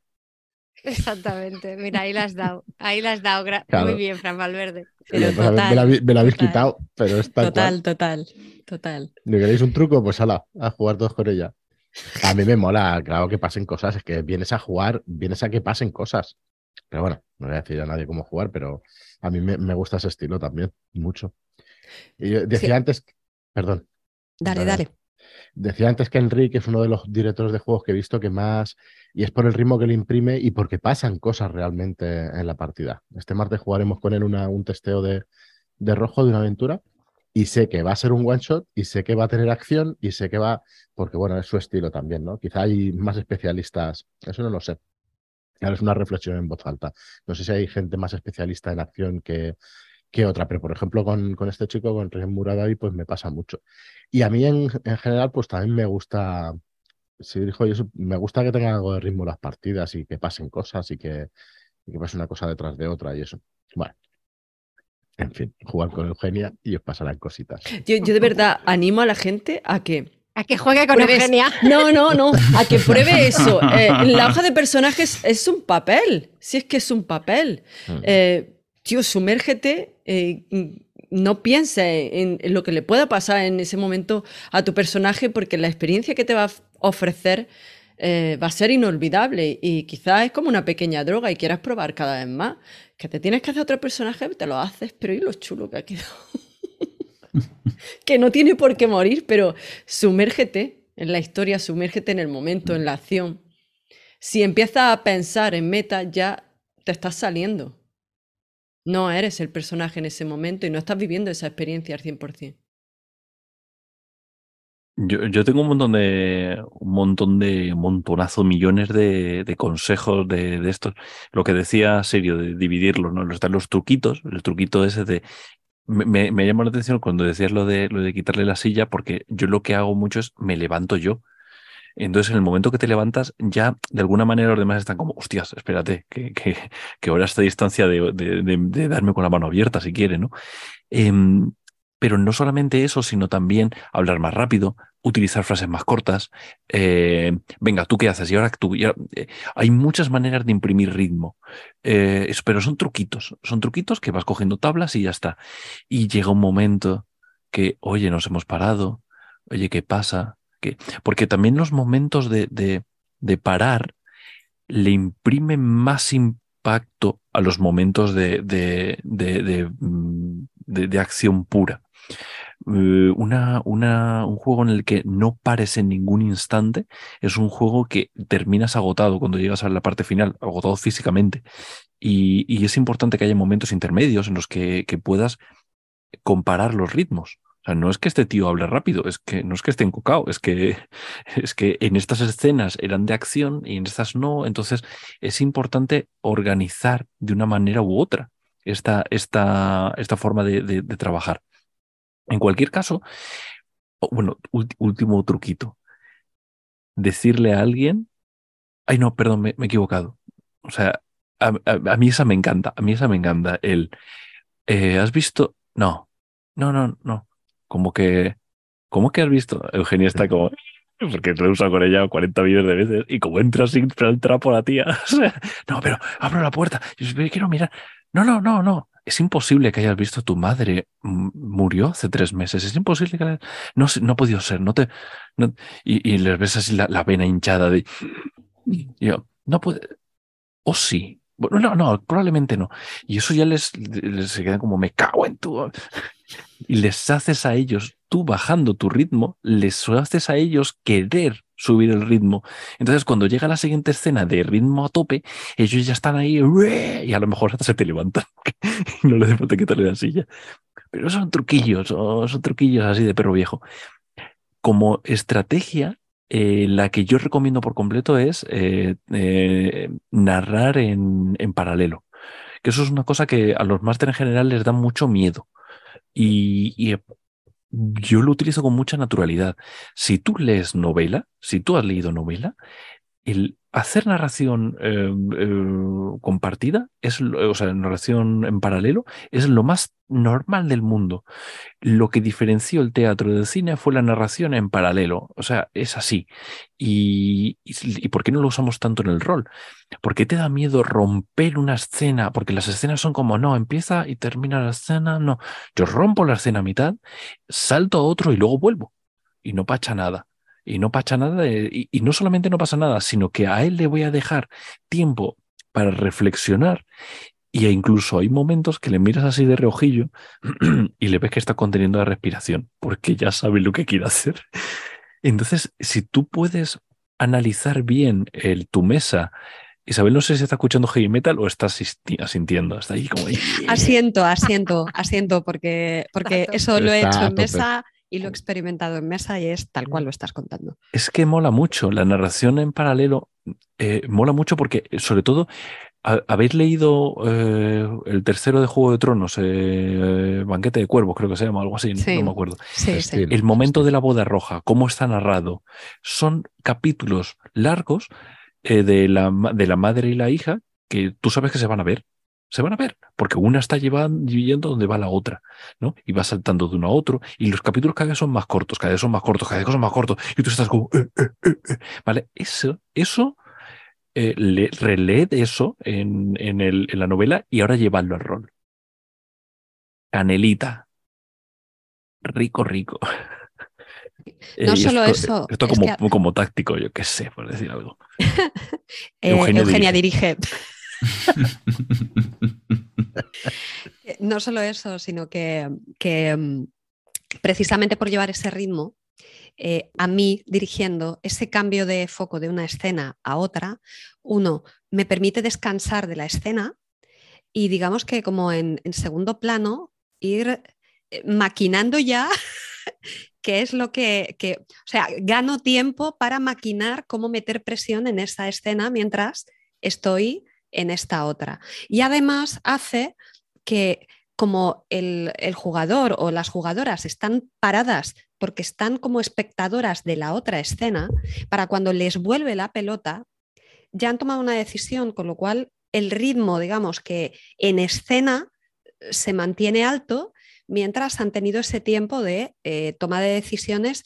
Exactamente. Mira, ahí la has dado. Ahí la has dado. Muy bien, Fran Valverde. me, la, habéis quitado, pero está. Total, total, total. ¿Le queréis un truco? Pues ala, a jugar todos con ella. A mí me mola, claro que pasen cosas. Es que vienes a jugar, vienes a que pasen cosas. Pero bueno, no voy a decir a nadie cómo jugar, pero a mí me, gusta ese estilo también, mucho. Y yo decía antes, perdón. Dale, dale. Decía antes que Enrique es uno de los directores de juegos que he visto que más, y es por el ritmo que le imprime y porque pasan cosas realmente en la partida. Este martes jugaremos con él una, un testeo de, de rojo de una aventura y sé que va a ser un one shot y sé que va a tener acción y sé que va, porque bueno, es su estilo también, ¿no? Quizá hay más especialistas, eso no lo sé. Es una reflexión en voz alta. No sé si hay gente más especialista en acción que, que otra, pero por ejemplo con, con este chico, con Regen Muradavi, pues me pasa mucho. Y a mí en, general, pues también me gusta, si dijo me gusta que tengan algo de ritmo las partidas y que pasen cosas y que, que pase una cosa detrás de otra y eso. Bueno, en fin, jugar con Eugenia y os pasarán cositas. Yo, de verdad animo a la gente a que a que juegue con Eugenia. No, no, no. A que pruebe (laughs) eso. Eh, la hoja de personajes es un papel. Si es que es un papel. Mm. Eh, tío, sumérgete. Eh, no piense en, lo que le pueda pasar en ese momento a tu personaje, porque la experiencia que te va a ofrecer va a ser inolvidable. Y quizás es como una pequeña droga y quieras probar cada vez más. Que te tienes que hacer otro personaje, te lo haces, pero ¿y lo chulo que ha quedado? (laughs) que no tiene por qué morir, pero sumérgete en la historia, sumérgete en el momento, en la acción. Si empiezas a pensar en meta, ya te estás saliendo. No eres el personaje en ese momento y no estás viviendo esa experiencia al 100%. Yo, yo tengo un montón de, un montón de, montonazo, millones de, consejos de, de, estos. Lo que decía Serio, de dividirlo, ¿no? Están los truquitos, el truquito ese de me, me, llamó la atención cuando decías lo de, lo de quitarle la silla, porque yo lo que hago mucho es me levanto yo. Entonces, en el momento que te levantas, ya de alguna manera los demás están como, hostias, espérate, que, que, (laughs) que ahora esta distancia de, de, darme con la mano abierta si quiere, ¿no? Em, pero no solamente eso, sino también hablar más rápido, utilizar frases más cortas. Eh, venga, ¿tú qué haces? Y ahora tú. Eh, hay muchas maneras de imprimir ritmo, eh, pero son truquitos. Son truquitos que vas cogiendo tablas y ya está. Y llega un momento que, oye, nos hemos parado. Oye, ¿qué pasa? ¿Qué? Porque también los momentos de, de, de parar le imprimen más impacto a los momentos de, de, mm, de acción pura. Eh, una, una, un juego en el que no pares en ningún instante es un juego que terminas agotado cuando llegas a la parte final, agotado físicamente. Y, y es importante que haya momentos intermedios en los que, que, puedas comparar los ritmos. O sea, no es que este tío hable rápido, es que no es que esté encocado, es que, (laughs) es que en estas escenas eran de acción y en estas no. Entonces es importante organizar de una manera u otra esta, esta, esta forma de, trabajar. En cualquier caso, bueno, último truquito. Decirle a alguien, ay no, perdón, me, he equivocado. O sea, a, mí esa me encanta, a mí esa me encanta. El, eh, ¿has visto? No, no, no, no. Como que, ¿cómo que has visto? Eugenia está como, (laughs) porque lo he usado con ella 40 millones de veces y como entra sin el trapo la tía. (laughs) No, pero abro la puerta, yo quiero mirar. No, no, no, no es imposible que hayas visto tu madre murió hace tres meses. Es imposible que no, no ha podido ser. No te, y, les ves así la, la vena hinchada de. yo, no puede. O sí. No, no, probablemente no. Y eso ya les, les se queda como me cago en tu. Y les haces a ellos, tú bajando tu ritmo, les haces a ellos querer subir el ritmo. Entonces, cuando llega la siguiente escena de ritmo a tope, ellos ya están ahí y a lo mejor hasta se te levantan. (laughs) no le hace quitarle la silla. Pero son truquillos, son truquillos así de perro viejo. Como estrategia, eh, la que yo recomiendo por completo es eh, eh, narrar en, en, paralelo. Que eso es una cosa que a los máster en general les da mucho miedo. Y, y yo lo utilizo con mucha naturalidad. Si tú lees novela, si tú has leído novela, el hacer narración eh, eh, compartida, es, o sea, narración en paralelo, es lo más normal del mundo. Lo que diferenció el teatro del cine fue la narración en paralelo. O sea, es así. Y, y, por qué no lo usamos tanto en el rol? ¿Por qué te da miedo romper una escena? Porque las escenas son como, no, empieza y termina la escena. No, yo rompo la escena a mitad, salto a otro y luego vuelvo. Y no pacha nada y no pasa nada, y, no solamente no pasa nada, sino que a él le voy a dejar tiempo para reflexionar y incluso hay momentos que le miras así de reojillo (clears throat) y le ves que está conteniendo la respiración, porque ya sabe lo que quiere hacer. Entonces, si tú puedes analizar bien el, tu mesa, Isabel, no sé si está escuchando heavy metal o está asintiendo. Está ahí como. Asiento, asiento, asiento, porque, porque eso lo he hecho en mesa y lo he experimentado en mesa y es tal cual lo estás contando. Es que mola mucho, la narración en paralelo eh, mola mucho porque sobre todo habéis leído eh, el tercero de Juego de Tronos, eh, Banquete de Cuervos, creo que se llama, algo así, no, me acuerdo. el momento de la boda roja, cómo está narrado, son capítulos largos de, la, de la madre y la hija que tú sabes que se van a ver, se van a ver, porque una está llevando, yendo donde va la otra, ¿no? Y va saltando de uno a otro, y los capítulos cada vez son más cortos, cada vez son más cortos, cada vez son más cortos, y tú estás como, eh, eh, eh, ¿vale? Eso, eso, le, relee eso en, en, el, en la novela y ahora llevarlo al rol. Canelita. Rico, rico. (laughs) No solo eso. Esto como, como táctico, yo qué sé, por decir algo. (laughs) Eugenia dirige. (laughs) no solo eso, sino que, mm, precisamente por llevar ese ritmo, eh, a mí dirigiendo ese cambio de foco de una escena a otra, uno, me permite descansar de la escena y digamos que como en, segundo plano, ir eh, maquinando ya (laughs) qué es lo que, que, o sea, gano tiempo para maquinar cómo meter presión en esa escena mientras estoy en esta otra. Y además hace que como el, jugador o las jugadoras están paradas porque están como espectadoras de la otra escena, para cuando les vuelve la pelota, ya han tomado una decisión, con lo cual el ritmo, digamos, que en escena se mantiene alto mientras han tenido ese tiempo de eh, toma de decisiones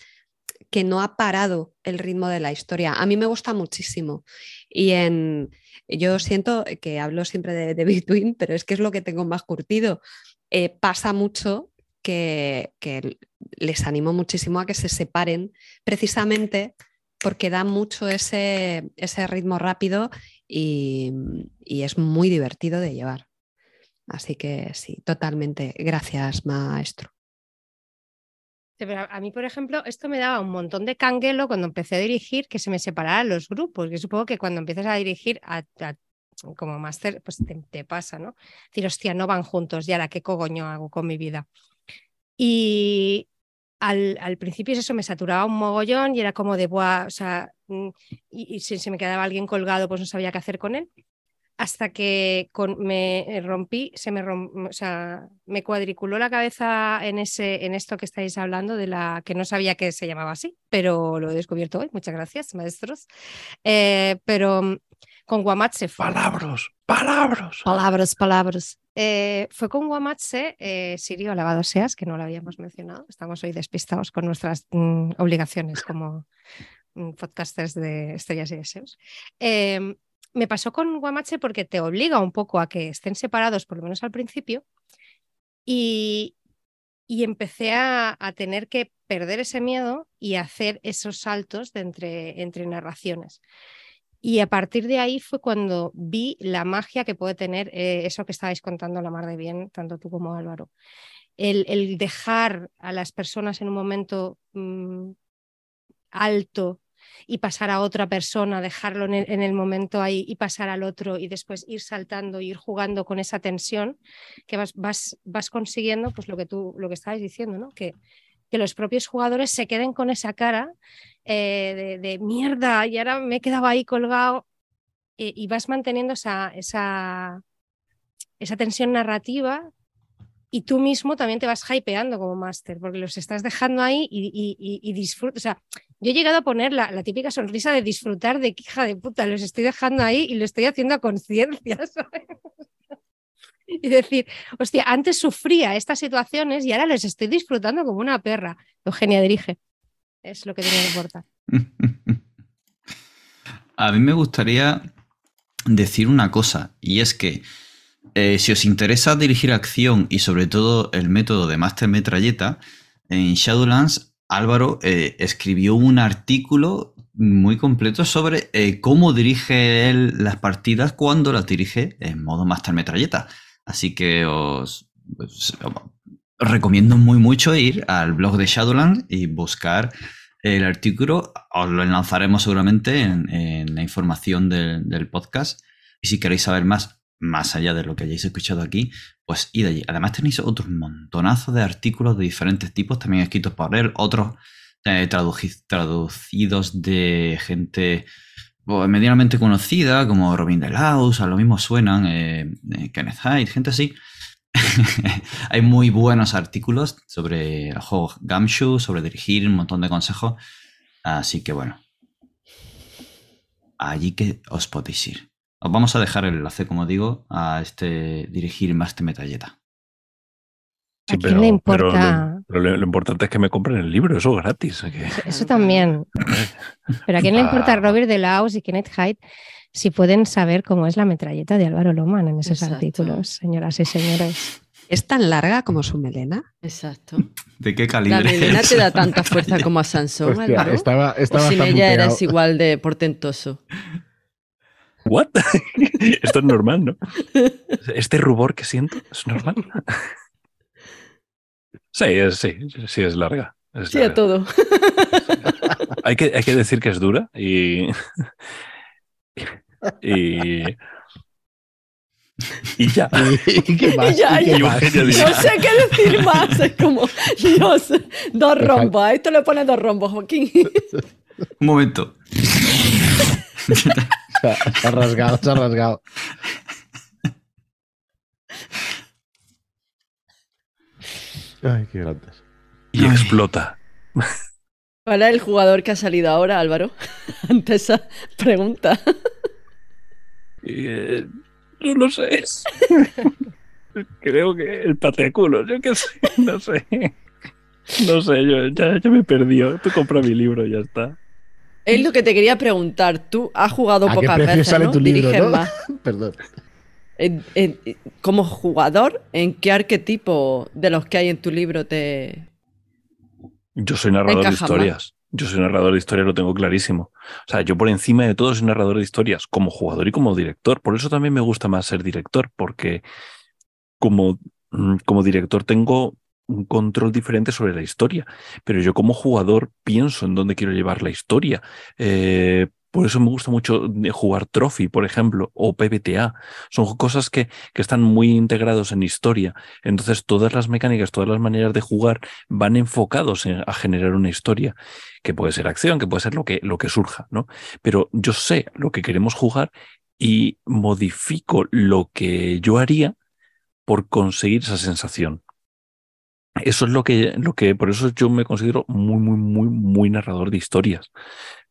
que no ha parado el ritmo de la historia. A mí me gusta muchísimo. Y en, yo siento que hablo siempre de, Between, pero es que es lo que tengo más curtido. Eh, pasa mucho que, les animo muchísimo a que se separen precisamente porque da mucho ese, ritmo rápido y, es muy divertido de llevar. Así que sí, totalmente. Gracias, maestro. A mí, por ejemplo, esto me daba un montón de canguelo cuando empecé a dirigir que se me separaran los grupos. Yo supongo que cuando empiezas a dirigir como máster, pues te, pasa, ¿no? Decir, hostia, no van juntos, y ahora qué cogoño hago con mi vida. Y al, al, principio eso me saturaba un mogollón y era como de, Buah, o sea, mm", y, si se me quedaba alguien colgado, pues no sabía qué hacer con él hasta que me rompí, se me, o sea, me cuadriculó la cabeza en, ese, en esto que estáis hablando, de la que no sabía que se llamaba así, pero lo he descubierto hoy. Muchas gracias, maestros. Eh, pero mm, con Guamatse fue. Palabras, palabras. Palabras, palabras. Eh, fue con Guamatse, eh, Sirio, alabado seas, que no lo habíamos mencionado. Estamos hoy despistados con nuestras mm, obligaciones como mm, podcasters de estrellas y deseos. Em, me pasó con Guamache porque te obliga un poco a que estén separados, por lo menos al principio, y, empecé a, tener que perder ese miedo y hacer esos saltos de entre, entre narraciones. Y a partir de ahí fue cuando vi la magia que puede tener eh, eso que estabais contando la mar de bien, tanto tú como Álvaro. El, dejar a las personas en un momento mm, alto y pasar a otra persona, dejarlo en el, momento ahí y pasar al otro y después ir saltando, ir jugando con esa tensión que vas, vas, vas consiguiendo, pues lo que tú, lo que estabas diciendo, ¿no? Que, que los propios jugadores se queden con esa cara eh, de, mierda y ahora me he quedado ahí colgado y vas manteniendo esa, esa, esa tensión narrativa y tú mismo también te vas hypeando como máster, porque los estás dejando ahí y, y. O sea, yo he llegado a poner la, típica sonrisa de disfrutar de que hija de puta, los estoy dejando ahí y lo estoy haciendo a conciencia, (laughs) Y decir, hostia, antes sufría estas situaciones y ahora les estoy disfrutando como una perra. Eugenia dirige. Es lo que tiene que importar. (laughs) A mí me gustaría decir una cosa, y es que eh, si os interesa dirigir acción y sobre todo el método de Master Metralleta, en Shadowlands Álvaro eh, escribió un artículo muy completo sobre eh, cómo dirige él las partidas cuando las dirige en modo Master Metralleta. Así que os, pues, recomiendo muy mucho ir al blog de Shadowlands y buscar el artículo. Os lo enlazaremos seguramente en, la información del podcast. Y si queréis saber más más allá de lo que hayáis escuchado aquí, pues id allí. Además tenéis otros montonazos de artículos de diferentes tipos, también escritos por él, otros eh, traducidos de gente pues, medianamente conocida, como Robin DeLaus, a lo mismo suenan, eh, eh, Kenneth Hyde, gente así. (laughs) Hay muy buenos artículos sobre el juego Gumshoe, sobre dirigir, un montón de consejos. Así que bueno, allí que os podéis ir. Os vamos a dejar el enlace, como digo, a este dirigir más de metralleta. ¿A quién le importa? Pero, lo, importante es que me compren el libro, eso gratis. Eso, también. pero ¿a quién le importa ah. Robert Laos y Kenneth Hyde si pueden saber cómo es la metralleta de Álvaro Loman en esos artículos, señoras y señores? ¿Es tan larga como su melena? Exacto. ¿De qué calibre? La melena te da tanta fuerza (laughs) como a Sansón, Álvaro. Estaba, estaba o sin ella eres igual de portentoso. ¿What? (laughs) Esto es normal, ¿no? Este rubor que siento es normal. Sí, sí, sí es larga. sí, a todo. Hay que, hay que decir que es dura y. Y. Y ya. (laughs) ¿Y qué más? ya, ¿Y No sé qué decir más. Es como, Dios, dos rombos. A esto le pone dos rombos, Joaquín. (laughs) Un momento. Se ha rasgado, se ha rasgado. Ay, qué grandes. Y explota. ¿Cuál es el jugador que ha salido ahora, Álvaro? (laughs) Ante esa pregunta. Eh, no lo sé. (laughs) Creo que el pateculo, yo qué sé, no sé. No sé, yo ya, me perdí. Tú compra mi libro y ya está. Es lo que te quería preguntar. Tú has jugado pocas veces, ¿no? Tu libro, Más. (laughs) Perdón. como jugador, ¿en qué arquetipo de los que hay en tu libro te. Yo soy narrador de historias. Yo soy narrador de historias, lo tengo clarísimo. O sea, yo por encima de todo soy narrador de historias, como jugador y como director. Por eso también me gusta más ser director, porque como, mm, como director tengo un control diferente sobre la historia, pero yo como jugador pienso en dónde quiero llevar la historia. Eh, por eso me gusta mucho jugar Trophy, por ejemplo, o PBTA. Son cosas que, que, están muy integrados en historia. Entonces, todas las mecánicas, todas las maneras de jugar van enfocados a generar una historia, que puede ser acción, que puede ser lo que, lo que surja, ¿no? Pero yo sé lo que queremos jugar y modifico lo que yo haría por conseguir esa sensación. Eso es lo que, lo que, por eso yo me considero muy, muy, muy, muy narrador de historias.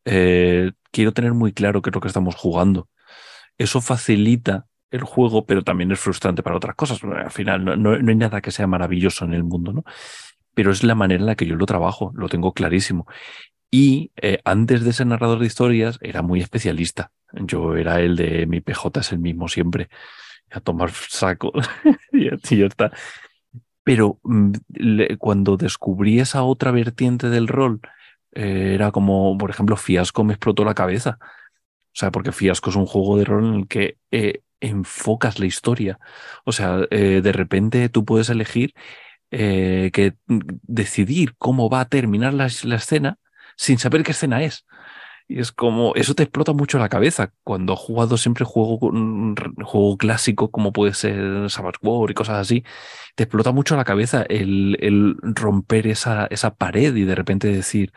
Eh, quiero tener muy claro qué es lo que estamos jugando. Eso facilita el juego, pero también es frustrante para otras cosas. Al final, no, no, hay nada que sea maravilloso en el mundo, ¿no? Pero es la manera en la que yo lo trabajo, lo tengo clarísimo. Y eh, antes de ser narrador de historias, era muy especialista. Yo era el de mi PJ es el mismo siempre. A tomar saco (laughs) y ya está. Pero mm, cuando descubrí esa otra vertiente del rol, eh, era como, por ejemplo, Fiasco me explotó la cabeza. O sea, porque Fiasco es un juego de rol en el que eh, enfocas la historia. O sea, eh, de repente tú puedes elegir que mm, decidir cómo va a terminar la, la escena sin saber qué escena es. Y es como, eso te explota mucho la cabeza. Cuando he jugado siempre juego, juego clásico como puede ser Savage War y cosas así, te explota mucho la cabeza el, el romper esa, esa pared y de repente decir,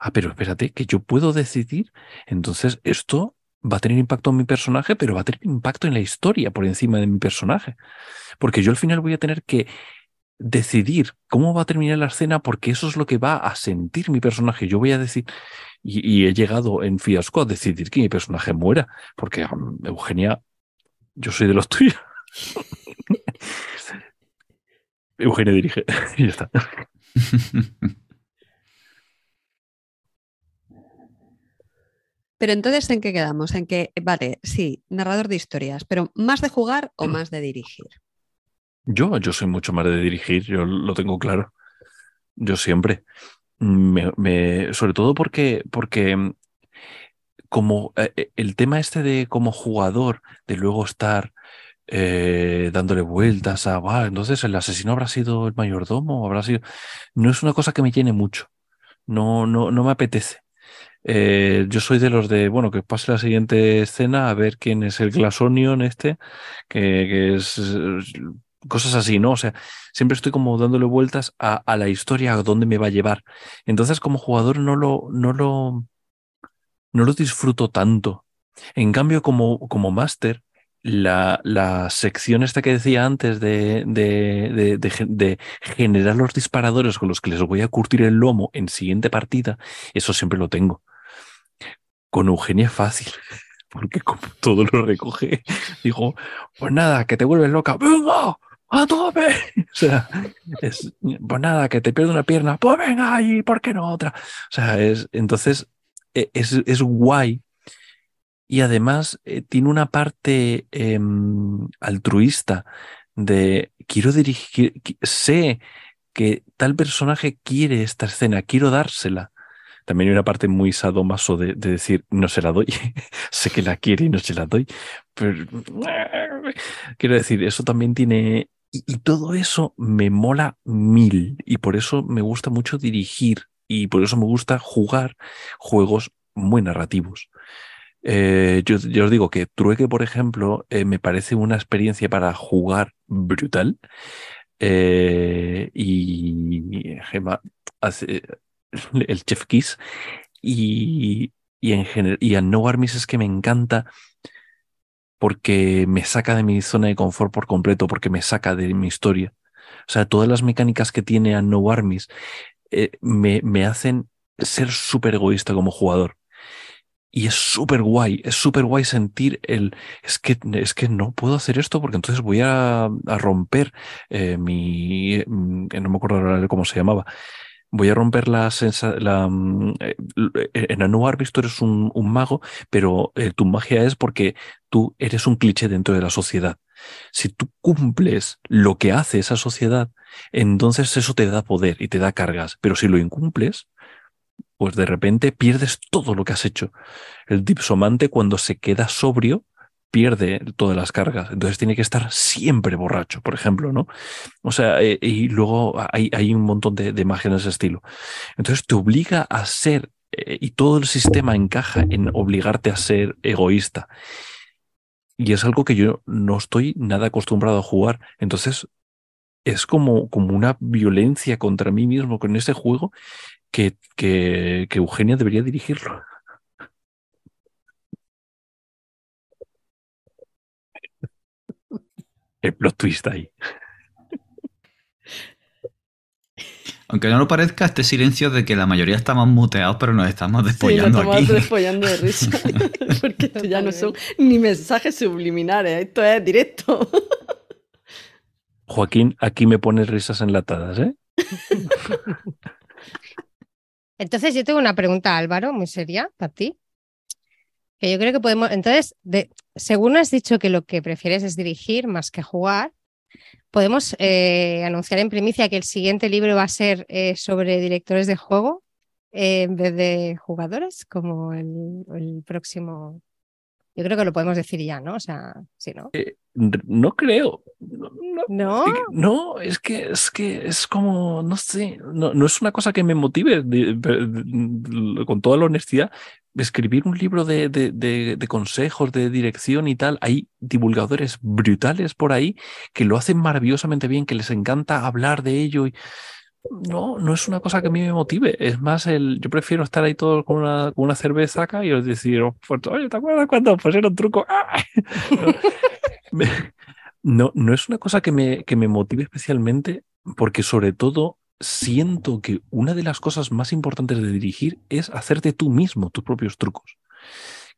ah, pero espérate, que yo puedo decidir. Entonces esto va a tener impacto en mi personaje, pero va a tener impacto en la historia por encima de mi personaje. Porque yo al final voy a tener que decidir cómo va a terminar la escena porque eso es lo que va a sentir mi personaje. Yo voy a decir, y, he llegado en fiasco a decidir que mi personaje muera, porque um, Eugenia, yo soy de los (laughs) tuyos. Eugenia dirige (laughs) y ya está. Pero entonces, ¿en qué quedamos? En que, vale, sí, narrador de historias, pero ¿más de jugar o (clears throat) más de dirigir? Yo, yo soy mucho más de dirigir, yo lo tengo claro. Yo siempre. Me, sobre todo porque, porque mm, como eh, eh, el tema este de como jugador, de luego estar eh, dándole vueltas a, entonces el asesino habrá sido el mayordomo, habrá sido, no es una cosa que me llene mucho, no, no, no me apetece. yo soy de los de, bueno, que pase la siguiente escena a ver quién es el Glasonion este, que, que es cosas así, ¿no? O sea, siempre estoy como dándole vueltas a, la historia, a dónde me va a llevar. Entonces, como jugador, no lo, no lo, no lo disfruto tanto. En cambio, como, como máster, la, la, sección esta que decía antes de, de, de, generar los disparadores con los que les voy a curtir el lomo en siguiente partida, eso siempre lo tengo. Con Eugenia es fácil, (laughs) porque como todo lo recoge, (laughs) dijo, pues nada, que te vuelves loca, venga, a tope. (laughs) O sea, es, pues nada, que te pierde una pierna, pues venga ahí, ¿por qué no otra? O sea, es, entonces e, es, es guay y además eh, tiene una parte em, altruista de quiero dirigir, sé que tal personaje quiere esta escena, quiero dársela. También hay una parte muy sadomaso de, de decir, no se la doy, (laughs) sé que la quiere y no se la doy. Pero (laughs) quiero decir, eso también tiene... y todo eso me mola mil y por eso me gusta mucho dirigir y por eso me gusta jugar juegos muy narrativos. Eh, yo, os digo que Trueque, por ejemplo, eh, me parece una experiencia para jugar brutal. Eh, y Gemma hace el Chef Kiss. Y, y, en y a No Armies es que me encanta porque me saca de mi zona de confort por completo, porque me saca de mi historia. O sea, todas las mecánicas que tiene a No Armies me, me hacen ser súper egoísta como jugador. Y es súper guay, es súper guay sentir el, es que, es que no puedo hacer esto porque entonces voy a, a romper eh, mi, mm, no me acuerdo cómo se llamaba, voy a romper la sensación, mm, eh, en Anuar visto eres un, un, mago, pero eh, tu magia es porque tú eres un cliché dentro de la sociedad. Si tú cumples lo que hace esa sociedad, entonces eso te da poder y te da cargas, pero si lo incumples, pues de repente pierdes todo lo que has hecho. El dipsomante cuando se queda sobrio pierde todas las cargas, entonces tiene que estar siempre borracho, por ejemplo, ¿no? O sea, eh, y luego hay, hay, un montón de, de magia en ese estilo. Entonces te obliga a ser, eh, y todo el sistema encaja en obligarte a ser egoísta. Y es algo que yo no estoy nada acostumbrado a jugar. Entonces, es como, como una violencia contra mí mismo con ese juego que, que, Eugenia debería dirigirlo. El plot twist ahí. Aunque no lo parezca, este silencio de que la mayoría estamos muteados, pero nos estamos despollando sí, nos estamos despollando de risa. (laughs) Porque esto ya no son ni mensajes subliminares, esto es directo. Joaquín, aquí me pones risas enlatadas, ¿eh? (laughs) Entonces yo tengo una pregunta, Álvaro, muy seria para ti. Que yo creo que podemos, entonces, de, según has dicho que lo que prefieres es dirigir más que jugar, podemos eh, anunciar en primicia que el siguiente libro va a ser eh, sobre directores de juego eh, en vez de jugadores, como el, el, próximo. Yo creo que lo podemos decir ya, ¿no? O sea, sí, ¿no? no creo. No, no, es que es que es como, no sé, no, no es una cosa que me motive con toda la honestidad. Escribir un libro de, de, de, consejos, de dirección y tal, hay divulgadores brutales por ahí que lo hacen maravillosamente bien, que les encanta hablar de ello y, no, no es una cosa que a mí me motive. Es más, el, yo prefiero estar ahí todo con una, con una cerveza acá y os decir, pues, oye, ¿te acuerdas cuando pusieron truco? (laughs) ¡Ah! no, no es una cosa que me, que me motive especialmente porque sobre todo siento que una de las cosas más importantes de dirigir es hacerte tú mismo tus propios trucos.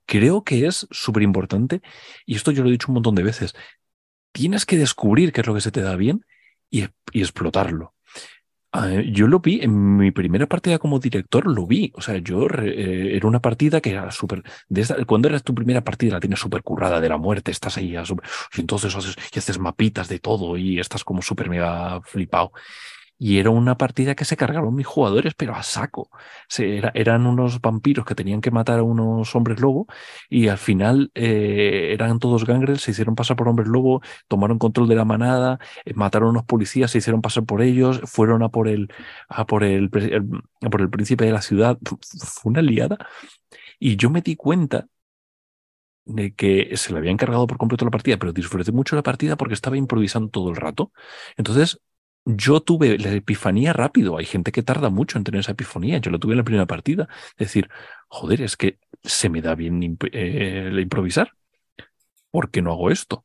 Creo que es súper importante, y esto yo lo he dicho un montón de veces, tienes que descubrir qué es lo que se te da bien y, explotarlo. Ah, yo lo vi en mi primera partida como director, lo vi. O sea, yo eh, era una partida que era súper. Cuando eras tu primera partida, la tienes súper currada de la muerte, estás ahí, y entonces haces, y haces mapitas de todo y estás como súper mega flipado. Y era una partida que se cargaron mis jugadores, pero a saco. Eran unos vampiros que tenían que matar a unos hombres lobo y al final eh, eran todos gangrels, se hicieron pasar por hombres lobo, tomaron control de la manada, eh, mataron a unos policías, se hicieron pasar por ellos, fueron a por el, a por el, por el príncipe de la ciudad. Fue una liada. Y yo me di cuenta de que se le había encargado por completo la partida, pero disfruté mucho la partida porque estaba improvisando todo el rato. Entonces yo tuve la epifanía rápido. Hay gente que tarda mucho en tener esa epifanía. Yo la tuve en la primera partida. Es decir, joder, es que se me da bien eh, improvisar. ¿Por qué no hago esto?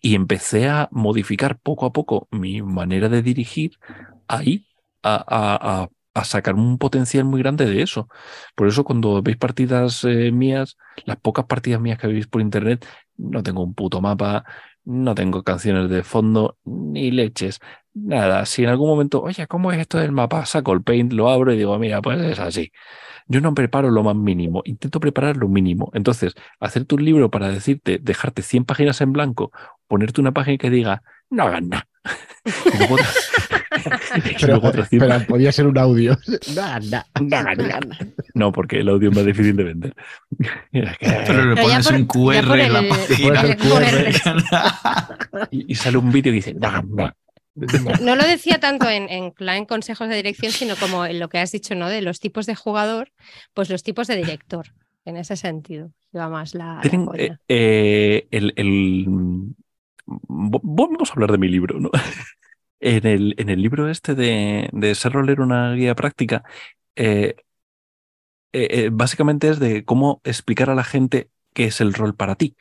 Y empecé a modificar poco a poco mi manera de dirigir ahí, a, a sacar un potencial muy grande de eso. Por eso cuando veis partidas eh, mías, las pocas partidas mías que veis por internet, no tengo un puto mapa, no tengo canciones de fondo, ni leches, nada. Si en algún momento, oye, ¿cómo es esto del mapa? Saco el paint, lo abro y digo, mira, pues es así. Yo no preparo lo más mínimo, intento preparar lo mínimo. Entonces, hacerte un libro para decirte, dejarte 100 páginas en blanco, ponerte una página que diga, no hagan nada. (laughs) (laughs) pero, podía ser un audio. (laughs) no, porque el audio es más difícil de vender. (laughs) pero le pones un QR en la página. y, sale un vídeo y dice, no lo decía tanto en, en, consejos de dirección, sino como en lo que has dicho, ¿no? De los tipos de jugador, pues los tipos de director. En ese sentido, lleva más la. Eh, eh, el, Vamos a hablar de mi libro, ¿no? En, el, en el libro este de, ser rolero una guía práctica, eh, básicamente es de cómo explicar a la gente qué es el rol para ti.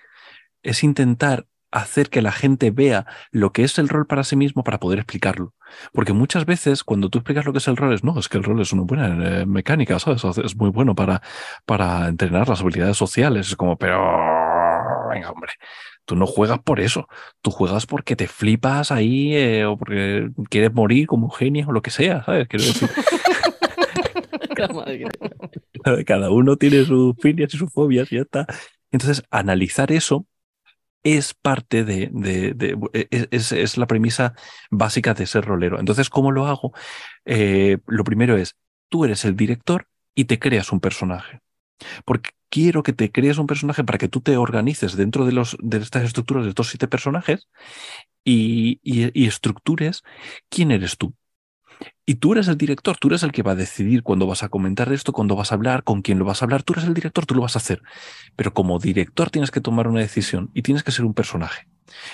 Es intentar hacer que la gente vea lo que es el rol para sí mismo para poder explicarlo. Porque muchas veces cuando tú explicas lo que es el rol es, no, es que el rol es una buena eh, mecánica, ¿sabes? Es muy bueno para, para entrenar las habilidades sociales. Es como, pero, venga, hombre, tú no juegas por eso, tú juegas porque te flipas ahí eh, o porque quieres morir como genio o lo que sea, ¿sabes? Quiero decir. (laughs) Cada uno tiene sus filias y sus fobias y ya está. Entonces, analizar eso es parte de, e, e, es, la premisa básica de ser rolero. Entonces, ¿cómo lo hago? Eh, lo primero es, tú eres el director y te creas un personaje. Porque quiero que te crees un personaje para que tú te organices dentro de, los, de estas estructuras de estos siete personajes y, y estructures quién eres tú. Y tú eres el director, tú eres el que va a decidir cuándo vas a comentar esto, cuándo vas a hablar, con quién lo vas a hablar. Tú eres el director, tú lo vas a hacer. Pero como director tienes que tomar una decisión y tienes que ser un personaje.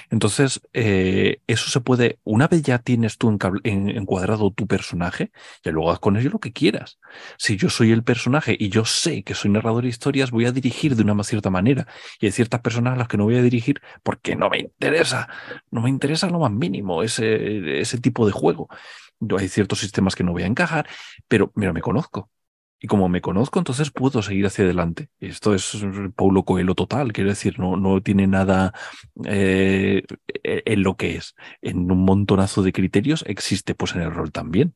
Entonces, eh, eso se puede, una vez ya tienes tú encuadrado tu personaje, ya luego haz con ello lo que quieras. Si yo soy el personaje y yo sé que soy narrador de historias, voy a dirigir de una más cierta manera. Y hay ciertas personas a las que no voy a dirigir porque no me interesa, no me interesa lo más mínimo ese, ese tipo de juego hay ciertos sistemas que no voy a encajar, pero mira, me conozco. Y como me conozco, entonces puedo seguir hacia adelante. Esto es Paulo Coelho total, quiero decir, no, no tiene nada eh, en lo que es. En un montonazo de criterios existe pues en el rol también.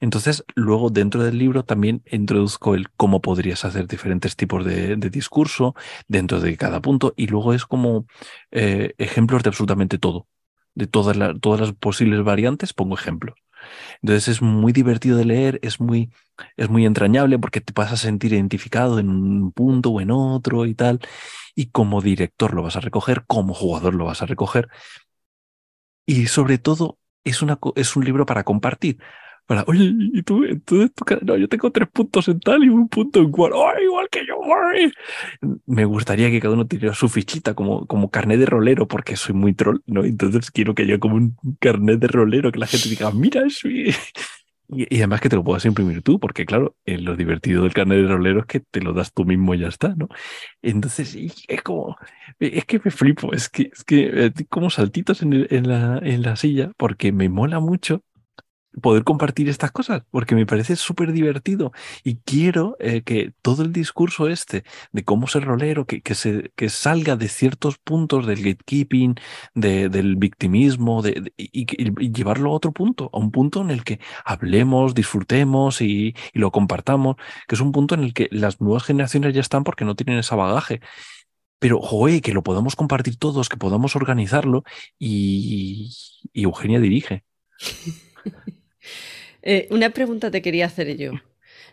Entonces, luego dentro del libro también introduzco el cómo podrías hacer diferentes tipos de, discurso dentro de cada punto y luego es como eh, ejemplos de absolutamente todo. De todas, todas las posibles variantes pongo ejemplos. Entonces es muy divertido de leer, es muy, es muy entrañable porque te vas a sentir identificado en un punto o en otro y tal. Y como director lo vas a recoger, como jugador lo vas a recoger. Y sobre todo es, una, es un libro para compartir para, oye, ¿y tú, no, yo tengo tres puntos en tal y un punto en cual, ¡Oh, igual que yo! Me gustaría que cada uno tuviera su fichita como, como carnet de rolero, porque soy muy troll, ¿no? Entonces quiero que haya como un carnet de rolero, que la gente diga, mira, soy... Y, y, además que te lo puedas imprimir tú, porque claro, lo divertido del carnet de rolero es que te lo das tú mismo y ya está, ¿no? Entonces, es como, es que me flipo, es que, es que eh, como saltitos en, en, la, en la silla, porque me mola mucho poder compartir estas cosas, porque me parece súper divertido y quiero eh, que todo el discurso este de cómo ser rolero, que, que, se, que salga de ciertos puntos del gatekeeping, de, del victimismo, de, y, llevarlo a otro punto, a un punto en el que hablemos, disfrutemos y, y lo compartamos, que es un punto en el que las nuevas generaciones ya están porque no tienen ese bagaje pero joder, que lo podamos compartir todos, que podamos organizarlo y, y Eugenia dirige. (laughs) Eh, una pregunta te quería hacer yo.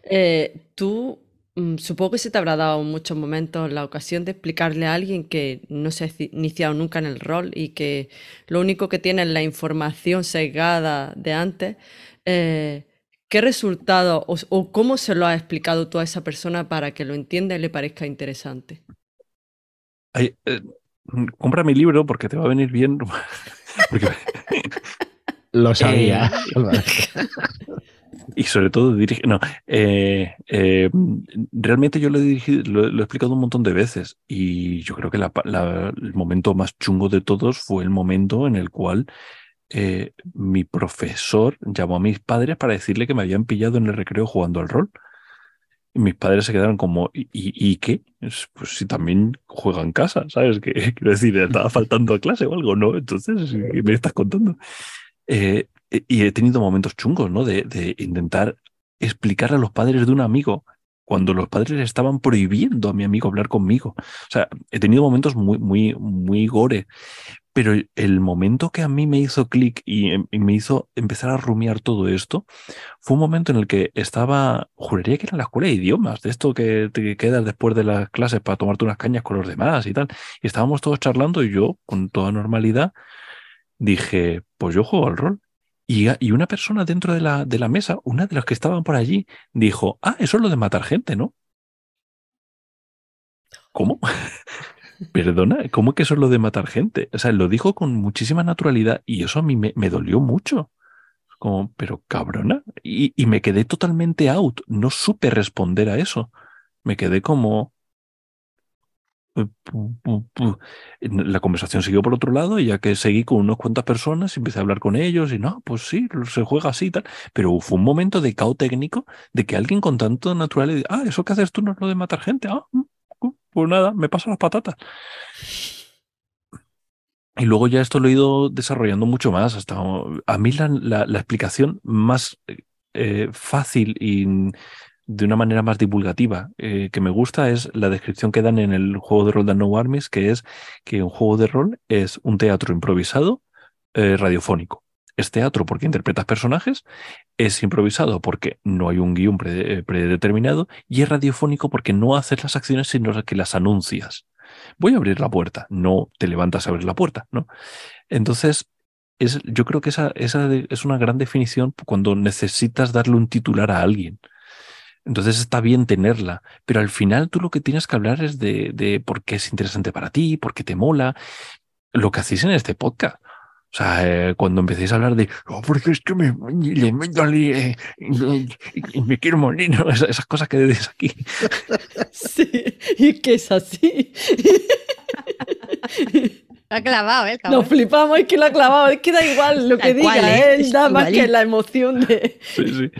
Eh, tú, mm, supongo que se te habrá dado en muchos momentos la ocasión de explicarle a alguien que no se ha iniciado nunca en el rol y que lo único que tiene es la información sesgada de antes. Eh, ¿Qué resultado o, cómo se lo has explicado tú a esa persona para que lo entienda y le parezca interesante? compra mi libro porque te va a venir bien. (laughs) (laughs) Lo sabía. Eh, (laughs) y sobre todo dirige. No, eh, eh, realmente yo lo he, dirigido, lo, he explicado un montón de veces. Y yo creo que el momento más chungo de todos fue el momento en el cual eh, mi profesor llamó a mis padres para decirle que me habían pillado en el recreo jugando al rol. Y mis padres se quedaron como, ¿y, y qué? Pues si también juega en casa, ¿sabes? Que, (laughs) quiero decir, estaba faltando a clase o algo, ¿no? Entonces, ¿qué me estás contando? Eh, y he tenido momentos chungos, ¿no? De, intentar explicar a los padres de un amigo cuando los padres estaban prohibiendo a mi amigo hablar conmigo. O sea, he tenido momentos muy, muy, muy gore. Pero el momento que a mí me hizo clic em, y, me hizo empezar a rumiar todo esto fue un momento en el que estaba, juraría que era en la escuela de idiomas, de esto que te quedas después de las clases para tomarte unas cañas con los demás y tal. Y estábamos todos charlando y yo, con toda normalidad, dije, pues yo juego al rol. Y, y una persona dentro de la, de la mesa, una de las que estaban por allí, dijo, ah, eso es lo de matar gente, ¿no? ¿Cómo? (laughs) Perdona, ¿cómo que eso es lo de matar gente? O sea, lo dijo con muchísima naturalidad y eso a mí me, dolió mucho. Como, pero cabrona. Y, y, me quedé totalmente out. No supe responder a eso. Me quedé como. La conversación siguió por otro lado y ya que seguí con unas cuantas personas, empecé a hablar con ellos y no, pues sí, se juega así y tal. Pero fue un momento de caos técnico de que alguien con tanto naturalidad, ah, eso que haces tú no es lo de matar gente. Ah, mm, pues nada, me paso las patatas. Y luego ya esto lo he ido desarrollando mucho más. Hasta a mí la, explicación más eh, fácil y de una manera más divulgativa eh, que me gusta es la descripción que dan en el juego de rol de No Armies, que es que un juego de rol es un teatro improvisado eh, radiofónico es teatro porque interpretas personajes, es improvisado porque no hay un guion eh, predeterminado y es radiofónico porque no haces las acciones sino que las anuncias. Voy a abrir la puerta, no te levantas a abrir la puerta, ¿no? Entonces, es, yo creo que esa, esa es una gran definición cuando necesitas darle un titular a alguien. Entonces está bien tenerla, pero al final tú lo que tienes que hablar es de, de por qué es interesante para ti, por qué te mola, lo que hacéis en este podcast. O sea, eh, cuando empecéis a hablar de, oh, porque es que me, le eh, y, me quiero morir, esas, cosas que decís aquí. (laughs) Sí, y que es así. Lo ha clavado, ¿eh? Nos flipamos, es que lo ha clavado, es que da igual lo que diga, ¿eh? ¿eh? nada más que la emoción de. Sí, sí.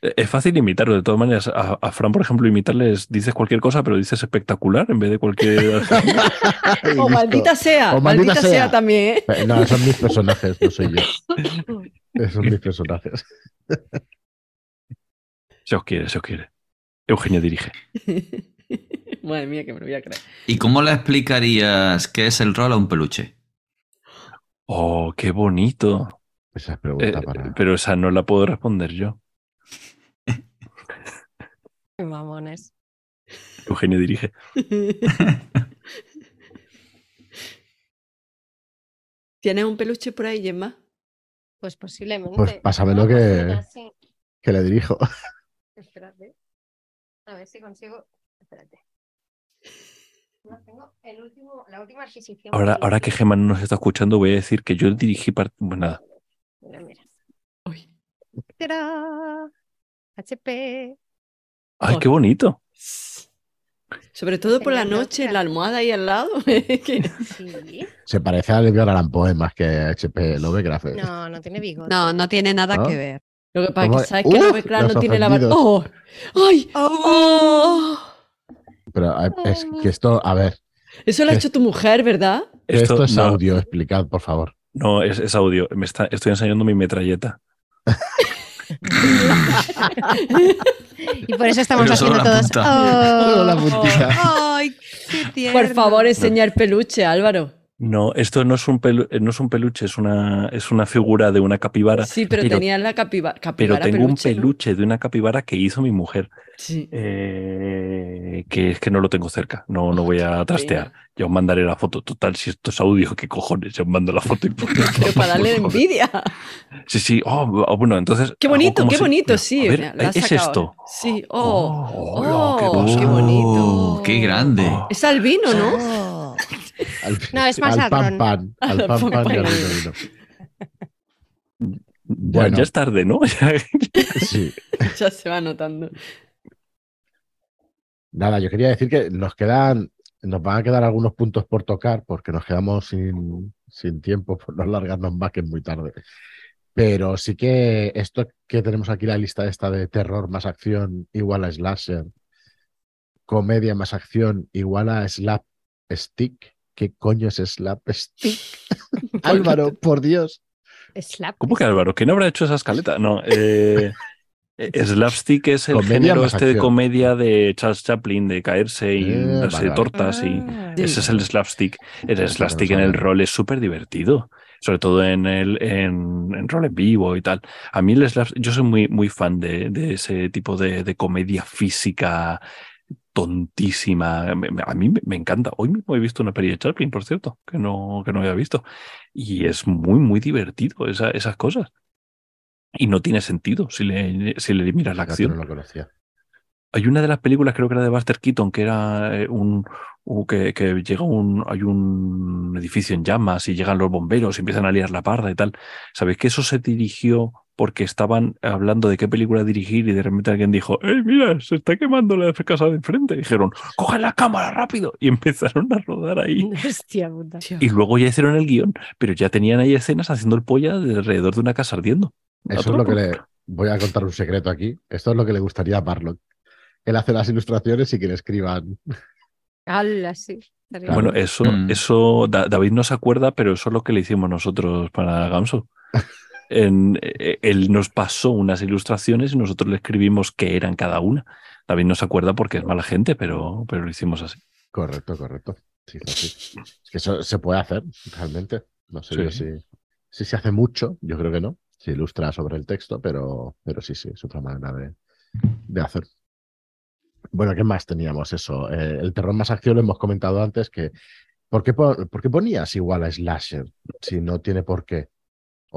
Es fácil imitarlo, de todas maneras. A, Fran, por ejemplo, imitarles, dices cualquier cosa, pero dices espectacular en vez de cualquier. (laughs) (laughs) o maldita sea, maldita, sea. también. ¿eh? No, son mis personajes, no soy yo. (laughs) son mis personajes. Se os quiere, se os quiere. Eugenio dirige. Madre mía, que me lo voy a creer. ¿Y cómo le explicarías qué es el rol a un peluche? Oh, qué bonito. Esa es pregunta eh, para... Pero esa no la puedo responder yo. Mamones. Eugenio dirige. (laughs) ¿Tienes un peluche por ahí, Gemma? Pues posiblemente. Pues pásamelo que, que le dirijo. Espérate. A ver si consigo. Espérate. No, tengo el último, la última adquisición. Ahora, ahora que Gemma no nos está escuchando, voy a decir que yo dirigí. Part... Pues nada. Mira, mira. Uy. HP. ¡Ay, qué bonito! Sobre todo por la noche, en la almohada ahí al lado. (laughs) Se parece a Edgar Allan Poe más que a HP Lovecraft. No, no tiene bigote. No, no tiene nada que ver. Lo que pasa es que sabes que Lovecraft no tiene la barba. ¡Oh! ¡Ay! ¡Oh! Pero es que esto, a ver. Eso lo ha hecho tu mujer, ¿verdad? Esto, es audio, explicad, por favor. No, es, es audio. Me está, estoy enseñando mi metralleta. (laughs) y por eso estamos haciendo todos. Oh, por favor, enseñar peluche, Álvaro. No, esto no es un, no es un peluche, es una, es una figura de una capibara. Sí, pero, tenía la capibara. pero tengo un peluche de una capibara que hizo mi mujer. Sí. Eh, que es que no lo tengo cerca, no, no voy a trastear. Ya os mandaré la foto. Total, si esto es audio, ¿qué cojones? Ya os mando la foto. Y... (laughs) Pero para darle envidia. Sí, sí. Oh, oh, bueno, entonces. Qué bonito, qué bonito, sí. es esto. Sí. Oh, oh, qué, bonito. Qué grande. Es albino, ¿no? (laughs) no, es más al pan pan. Al pan pan. Bueno. Ya, es tarde, ¿no? (laughs) sí. Ya se va notando. Nada, yo quería decir que nos quedan, nos van a quedar algunos puntos por tocar porque nos quedamos sin, sin tiempo por no alargarnos más que es muy tarde. Pero sí que esto que tenemos aquí, la lista esta de terror más acción igual a slasher, comedia más acción igual a slap stick. ¿Qué coño es slap stick? (laughs) Álvaro, por Dios. ¿Cómo que Álvaro? ¿Quién habrá hecho esa escaleta? No, eh, (laughs) eh, Slapstick es el género este de comedia de Charles Chaplin, de caerse y eh, darse tortas. y ah. Ese es el slapstick. El slapstick en el rol es súper divertido, sobre todo en el en, rol en vivo y tal. A mí el slapstick, yo soy muy, muy fan de, de ese tipo de, de, comedia física tontísima. A mí me encanta. Hoy mismo he visto una peli de Chaplin, por cierto, que no, que no había visto. Y es muy, muy divertido esas cosas. Y no tiene sentido si le, si le miras la acción. No lo conocía. Hay una de las películas, creo que era de Buster Keaton, que era eh, un, que, que, llega un, hay un edificio en llamas y llegan los bomberos y empiezan a liar la parda y tal. ¿Sabéis que eso se dirigió porque estaban hablando de qué película dirigir y de repente alguien dijo, ¡Ey, mira, se está quemando la casa de enfrente! Y dijeron, ¡coge la cámara rápido! Y (laughs) empezaron a rodar ahí. (laughs) Hostia, Y luego ya hicieron el guion, pero ya tenían ahí escenas haciendo el polla alrededor de una casa ardiendo. Eso es lo que le... Voy a contar un secreto aquí. Esto es lo que le gustaría a Marlon. Él hace las ilustraciones y que le escriban. ¡Hala, sí! Bueno, eso, mm. eso David no se acuerda, pero eso es lo que le hicimos nosotros para Gamso. En, eh, él nos pasó unas ilustraciones y nosotros le escribimos qué eran cada una. David no se acuerda porque es mala gente, pero, pero lo hicimos así. Correcto, correcto. Sí, Es que eso se puede hacer realmente. No sé si, si se hace mucho, yo creo que no. Se ilustra sobre el texto, pero, pero sí, sí, es otra manera de, de hacer. Bueno, ¿qué más teníamos? Eso. Eh, el terror más acción lo hemos comentado antes que. ¿por qué, por, qué ponías igual a Slasher si no tiene por qué?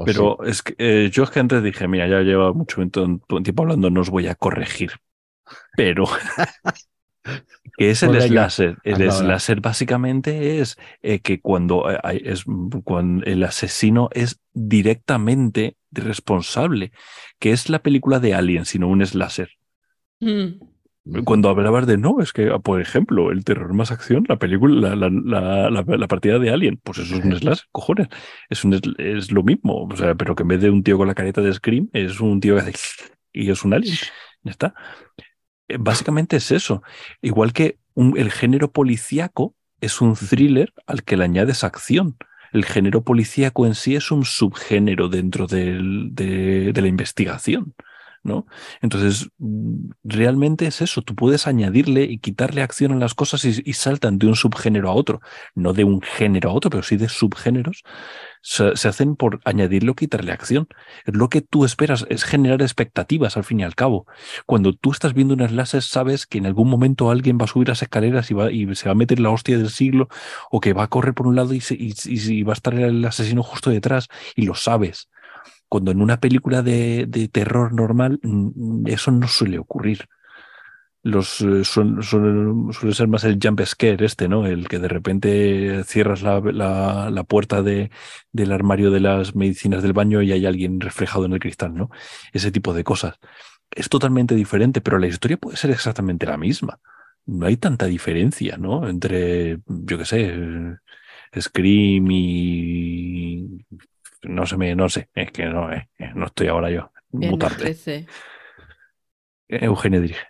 Pero es que eh, yo es que antes dije, mira, ya lleva mucho tiempo hablando, no os voy a corregir. Pero (laughs) ¿Qué es el slasher? El slasher básicamente es eh, que cuando, hay, es, cuando el asesino es directamente responsable, que es la película de Alien, sino un slasher. Mm. Cuando hablabas de no, es que, por ejemplo, el terror más acción, la película, la, la, la, partida de Alien, pues eso es un slash, cojones. Es, un, es lo mismo, o sea, pero que en vez de un tío con la careta de Scream, es un tío que hace (laughs) y es un Alien. Ya está. Eh, básicamente es eso. Igual que el género policíaco es un thriller al que le añades acción. El género policíaco en sí es un subgénero dentro de, de la investigación. Entonces, mm, realmente es eso, tú puedes añadirle y quitarle acción a las cosas y, saltan de un subgénero a otro, no de un género a otro, pero sí de subgéneros, se, hacen por añadirle o quitarle acción. Lo que tú esperas es generar expectativas al fin y al cabo. Cuando tú estás viendo unas láser, sabes que en algún momento alguien va a subir las escaleras y, va, y se va a meter la hostia del siglo, o que va a correr por un lado y, y va a estar el asesino justo detrás, y lo sabes cuando en una película de, terror normal mm, eso no suele ocurrir. Los, eh, suele ser más el jump scare este, ¿no? El que de repente cierras la, puerta de, del armario de las medicinas del baño y hay alguien reflejado en el cristal, ¿no? Ese tipo de cosas. Es totalmente diferente, pero la historia puede ser exactamente la misma. No hay tanta diferencia, ¿no? Entre, yo qué sé, Scream y no sé, no sé, es que no, no estoy ahora yo. Mutarte. Eugenio dirige.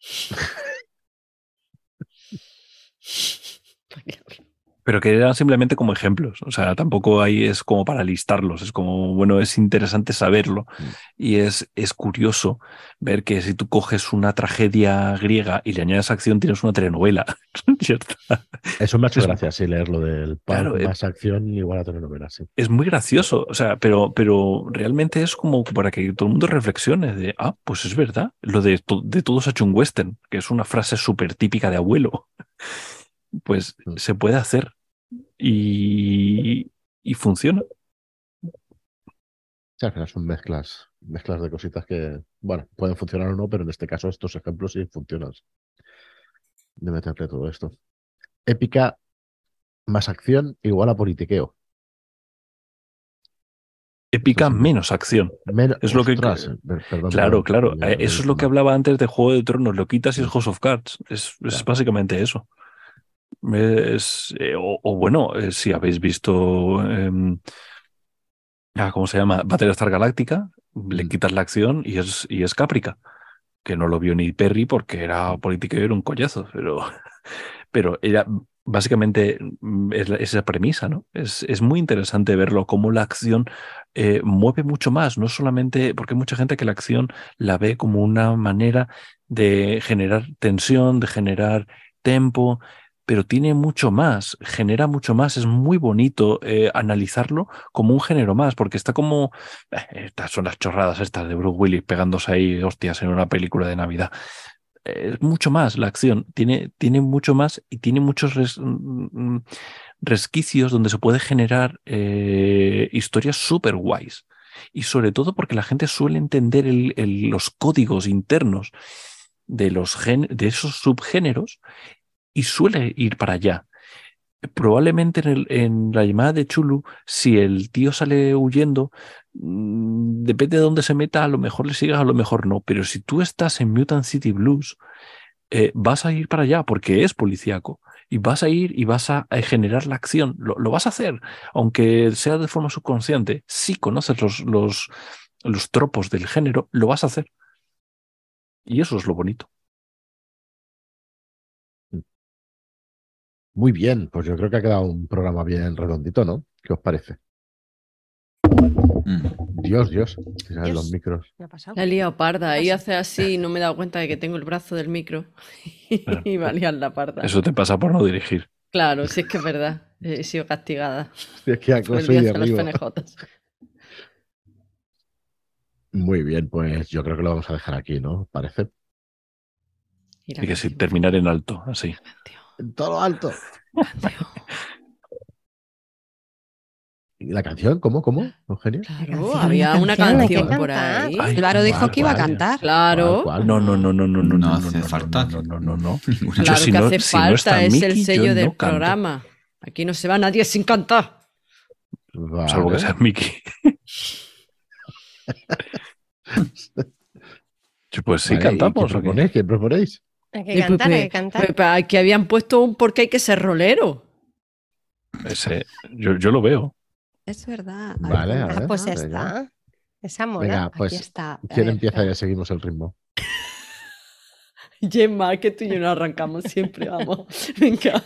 (laughs) pero que eran simplemente como ejemplos. O sea, tampoco ahí es como para listarlos. Es como, bueno, es interesante saberlo. Mm. Y es, es curioso ver que si tú coges una tragedia griega y le añades acción, tienes una telenovela. (laughs) Eso me ha hecho gracia, sí, leer lo del claro, más acción igual a telenovela, sí. Es muy gracioso. O sea, pero, pero realmente es como para que todo el mundo reflexione de, ah, pues es verdad. Lo de, de todos ha hecho un western, que es una frase súper típica de abuelo (laughs) pues mm. se puede hacer y, y funciona. Sí, al final son mezclas, mezclas de cositas que, bueno, pueden funcionar o no, pero en este caso estos ejemplos sí funcionan. De meterle todo esto. Épica más acción igual a politiqueo. Épica menos acción. es lo que. claro, claro. eso es lo que hablaba antes de Juego de Tronos. Lo quitas y es House of Cards. Es, es básicamente eso. Es, eh, o, bueno, eh, si habéis visto, em, ah, ¿cómo se llama? Battlestar Galáctica, le mm. quitas la acción y es, y es Caprica, que no lo vio ni Perry porque era político y era un collazo, pero, (laughs) pero ella básicamente mm, es, esa premisa, ¿no? Es, es, muy interesante verlo, cómo la acción eh, mueve mucho más, no solamente porque hay mucha gente que la acción la ve como una manera de generar tensión, de generar tempo, pero tiene mucho más, genera mucho más, es muy bonito eh, analizarlo como un género más, porque está como, eh, estas son las chorradas estas de Bruce Willis pegándose ahí hostias en una película de Navidad. Es mucho más la acción, tiene, tiene mucho más y tiene muchos mm, mm, resquicios donde se puede generar eh, historias súper guays. Y sobre todo porque la gente suele entender los códigos internos de, los de esos subgéneros y suele ir para allá. Probablemente en, la llamada de Chulu, si el tío sale huyendo, mm, depende de dónde se meta, a lo mejor le sigas, a lo mejor no. Pero si tú estás en Mutant City Blues, eh, vas a ir para allá porque es policíaco. Y vas a ir y vas a, generar la acción. Lo, vas a hacer, aunque sea de forma subconsciente. Si conoces los, los, los tropos del género, lo vas a hacer. Y eso es lo bonito. Muy bien, pues yo creo que ha quedado un programa bien redondito, ¿no? ¿Qué os parece? Mm. Dios, Dios, los micros. La he parda, ahí hace así y no me he dado cuenta de que tengo el brazo del micro (laughs) y va a liar la parda. Eso te pasa por no dirigir. Claro, sí es que es verdad, he sido castigada. (laughs) Sí, es que acoso y Muy bien, pues yo creo que lo vamos a dejar aquí, ¿no? ¿Parece? Y que sí, terminar en alto, así en todo lo alto. ¿Y la canción? ¿Cómo? ¿Cómo? Eugenio? Claro, había una canción, por ahí. claro, dijo que iba a cantar. Claro. No, no, no, no, no, no. No hace falta. No, no, no, no. (laughs) Claro que hace falta, es el sello del programa. Aquí no se va nadie sin cantar. Salvo que sea Mickey. (laughs) pues sí, cantamos. ¿Qué proponéis? Hay que cantar, hay que cantar. Aquí habían puesto un porque hay que ser rolero. Ese, yo, yo lo veo. Es verdad. Vale, a ver, ah, pues está. Esa mola. Venga, pues, Aquí está. ¿Quién empieza? Ya seguimos el ritmo. (laughs) Gemma, que tú y yo no arrancamos siempre, vamos. (laughs) Venga.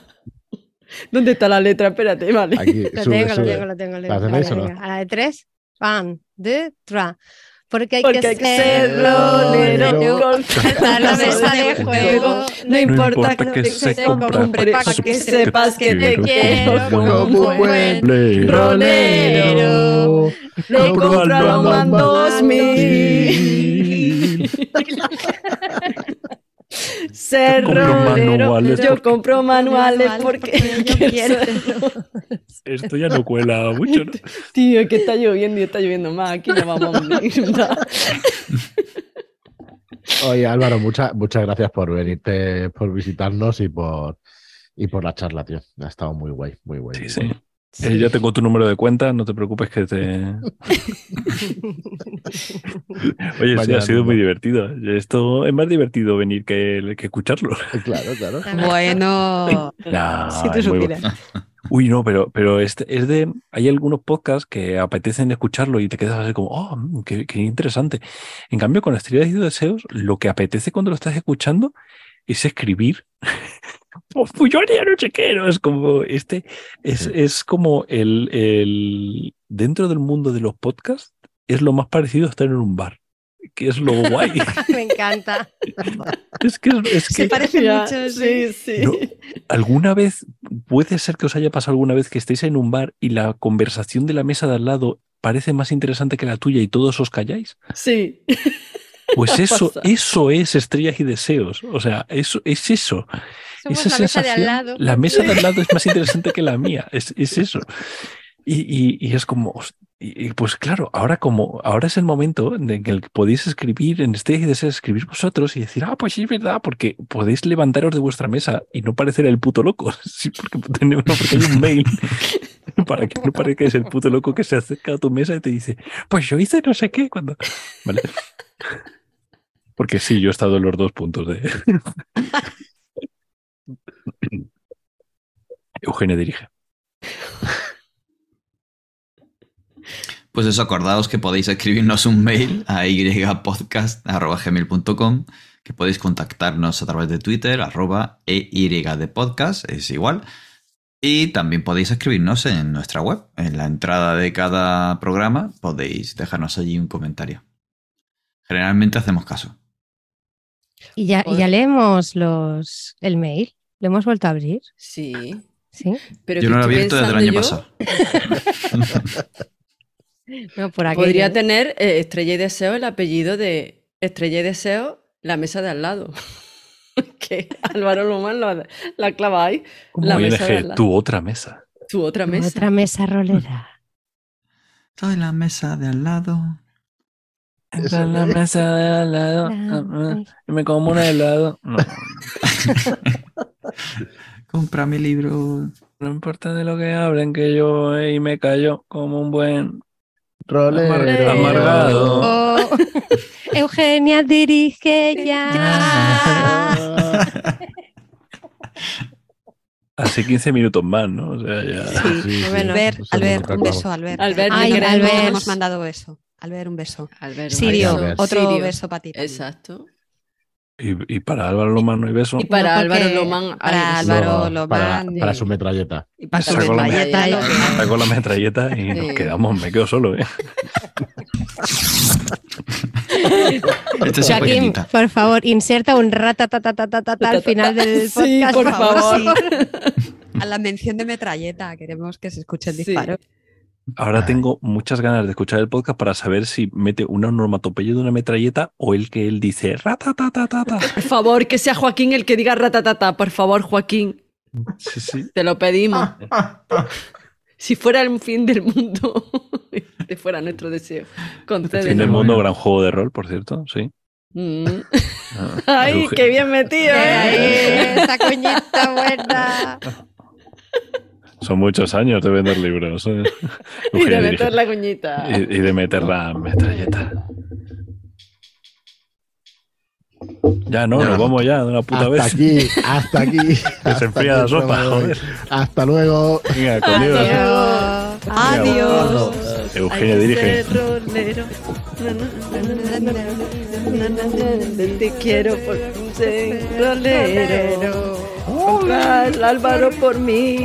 ¿Dónde está la letra? Espérate, vale. Aquí, lo, tengo, lo tengo, lo tengo, lo tengo. A la de tres. One, two, three. Porque hay, que, ser rolero, contar (laughs) la mesa de juego. No importa, que, se compre, para que sepas que te quiero como un buen rolero. Le compro a dos mil. (laughs) Ser rolero. Yo compro manuales porque, yo quiero. Esto ya no cuela mucho, ¿no? Tío, que está lloviendo y está lloviendo más. Aquí no vamos a Oye, Álvaro, muchas muchas gracias por venirte, por visitarnos y por, y por la charla, tío. Ha estado muy guay, muy guay. Sí, sí. Eh, ya tengo tu número de cuenta, no te preocupes que te. (laughs) Oye, sí, ha sido muy divertido. Esto es más divertido venir que, que escucharlo. Claro, claro. (laughs) Bueno, si te (laughs) Uy, no, pero, pero este es de. Hay algunos podcasts que apetecen escucharlo y te quedas así como, oh, mm, qué, qué interesante. En cambio, con Estrellas y Deseos, lo que apetece cuando lo estás escuchando es escribir. Pues yo haría no sé qué, Es como este, es, es como el, el dentro del mundo de los podcasts, es lo más parecido a estar en un bar que es lo guay. (laughs) Me encanta. (laughs) Es que, es que se parece mucho. Sí, sí. ¿Alguna vez puede ser que os haya pasado alguna vez que estéis en un bar y la conversación de la mesa de al lado parece más interesante que la tuya y todos os calláis? Sí. Pues (laughs) eso, eso es estrellas y deseos. O sea, eso es eso. Esa la mesa de al lado. La mesa de al lado es más (laughs) interesante que la mía. Es, es eso. Y, y, es como, y, pues claro, ahora como, ahora es el momento en el que podéis escribir en y Deseos, escribir vosotros y decir, ah, pues sí, es verdad, porque podéis levantaros de vuestra mesa y no parecer el puto loco. (laughs) Sí, porque, tenemos, porque hay un mail (laughs) para que no parezcas el puto loco que se acerca a tu mesa y te dice, pues yo hice no sé qué cuando. Vale. Porque sí, yo he estado en los dos puntos de. Eugenio dirige. (laughs) Pues eso, acordaos que podéis escribirnos un mail a ypodcast.gmail.com que podéis contactarnos a través de Twitter, arroba EYDPodcast, es igual. Y también podéis escribirnos en nuestra web. En la entrada de cada programa podéis dejarnos allí un comentario. Generalmente hacemos caso. Y ya, ya leemos los, el mail. ¿Lo hemos vuelto a abrir? Sí. ¿Sí? Pero Yo no lo he abierto desde el año pasado. (laughs) (laughs) no, por Podría tener eh, Estrella y Deseo el apellido de Estrella y Deseo la mesa de al lado. (laughs) que Álvaro Lomán la clava ahí. La mesa de tu otra mesa. Tu otra mesa. otra mesa rolera. Estoy en la mesa de al lado. Estoy en la mesa de al lado. Y me como un helado. No. Compra mi libro. No importa de lo que hablen, que yo y me callo como un buen rolero amargado. Oh. (laughs) Eugenia dirige ya. (laughs) Hace 15 minutos más, ¿no? O sea, ya. Sí, bueno, Albert, Albert, un beso, Albert. Albert, Ay, Albert. hemos mandado beso. Albert, un beso. Albert, Sirio, otro beso para ti. Exacto. Y, para Álvaro Lomán no hay beso. Y para Álvaro Lomán. Para Álvaro Lomán. Para, su metralleta. Y para su metralleta. Está con la metralleta y nos quedamos, me quedo solo, ¿eh? este Joaquín, por favor, inserta un ratatatatata al final del podcast. Sí, por, favor. (laughs) A la mención de metralleta, queremos que se escuche el disparo. Ahora tengo muchas ganas de escuchar el podcast para saber si mete una onomatopeya de una metralleta o el que él dice ratatatata. (laughs) Por favor, que sea Joaquín el que diga ratatata. Por favor, Joaquín. Sí, sí. Te lo pedimos. (laughs) si fuera el fin del mundo, (laughs) este fuera nuestro deseo. El fin del mundo, gran juego de rol, por cierto, sí. Mm. Ah, ¡Ay, qué bien metido! ¿eh? ¡Esa coñita buena! Son muchos años de vender libros. ¿eh? (laughs) y de meter la cuñita. Y, de meter la metralleta. Ya no, nos vamos ya de una puta hasta vez. Hasta aquí, hasta aquí. (laughs) Que se enfría la sopa, joder. Hasta luego. Venga, conmigo. Adiós. Adiós. Eugenia dirige. Te quiero por ser rolero. Álvaro por mí.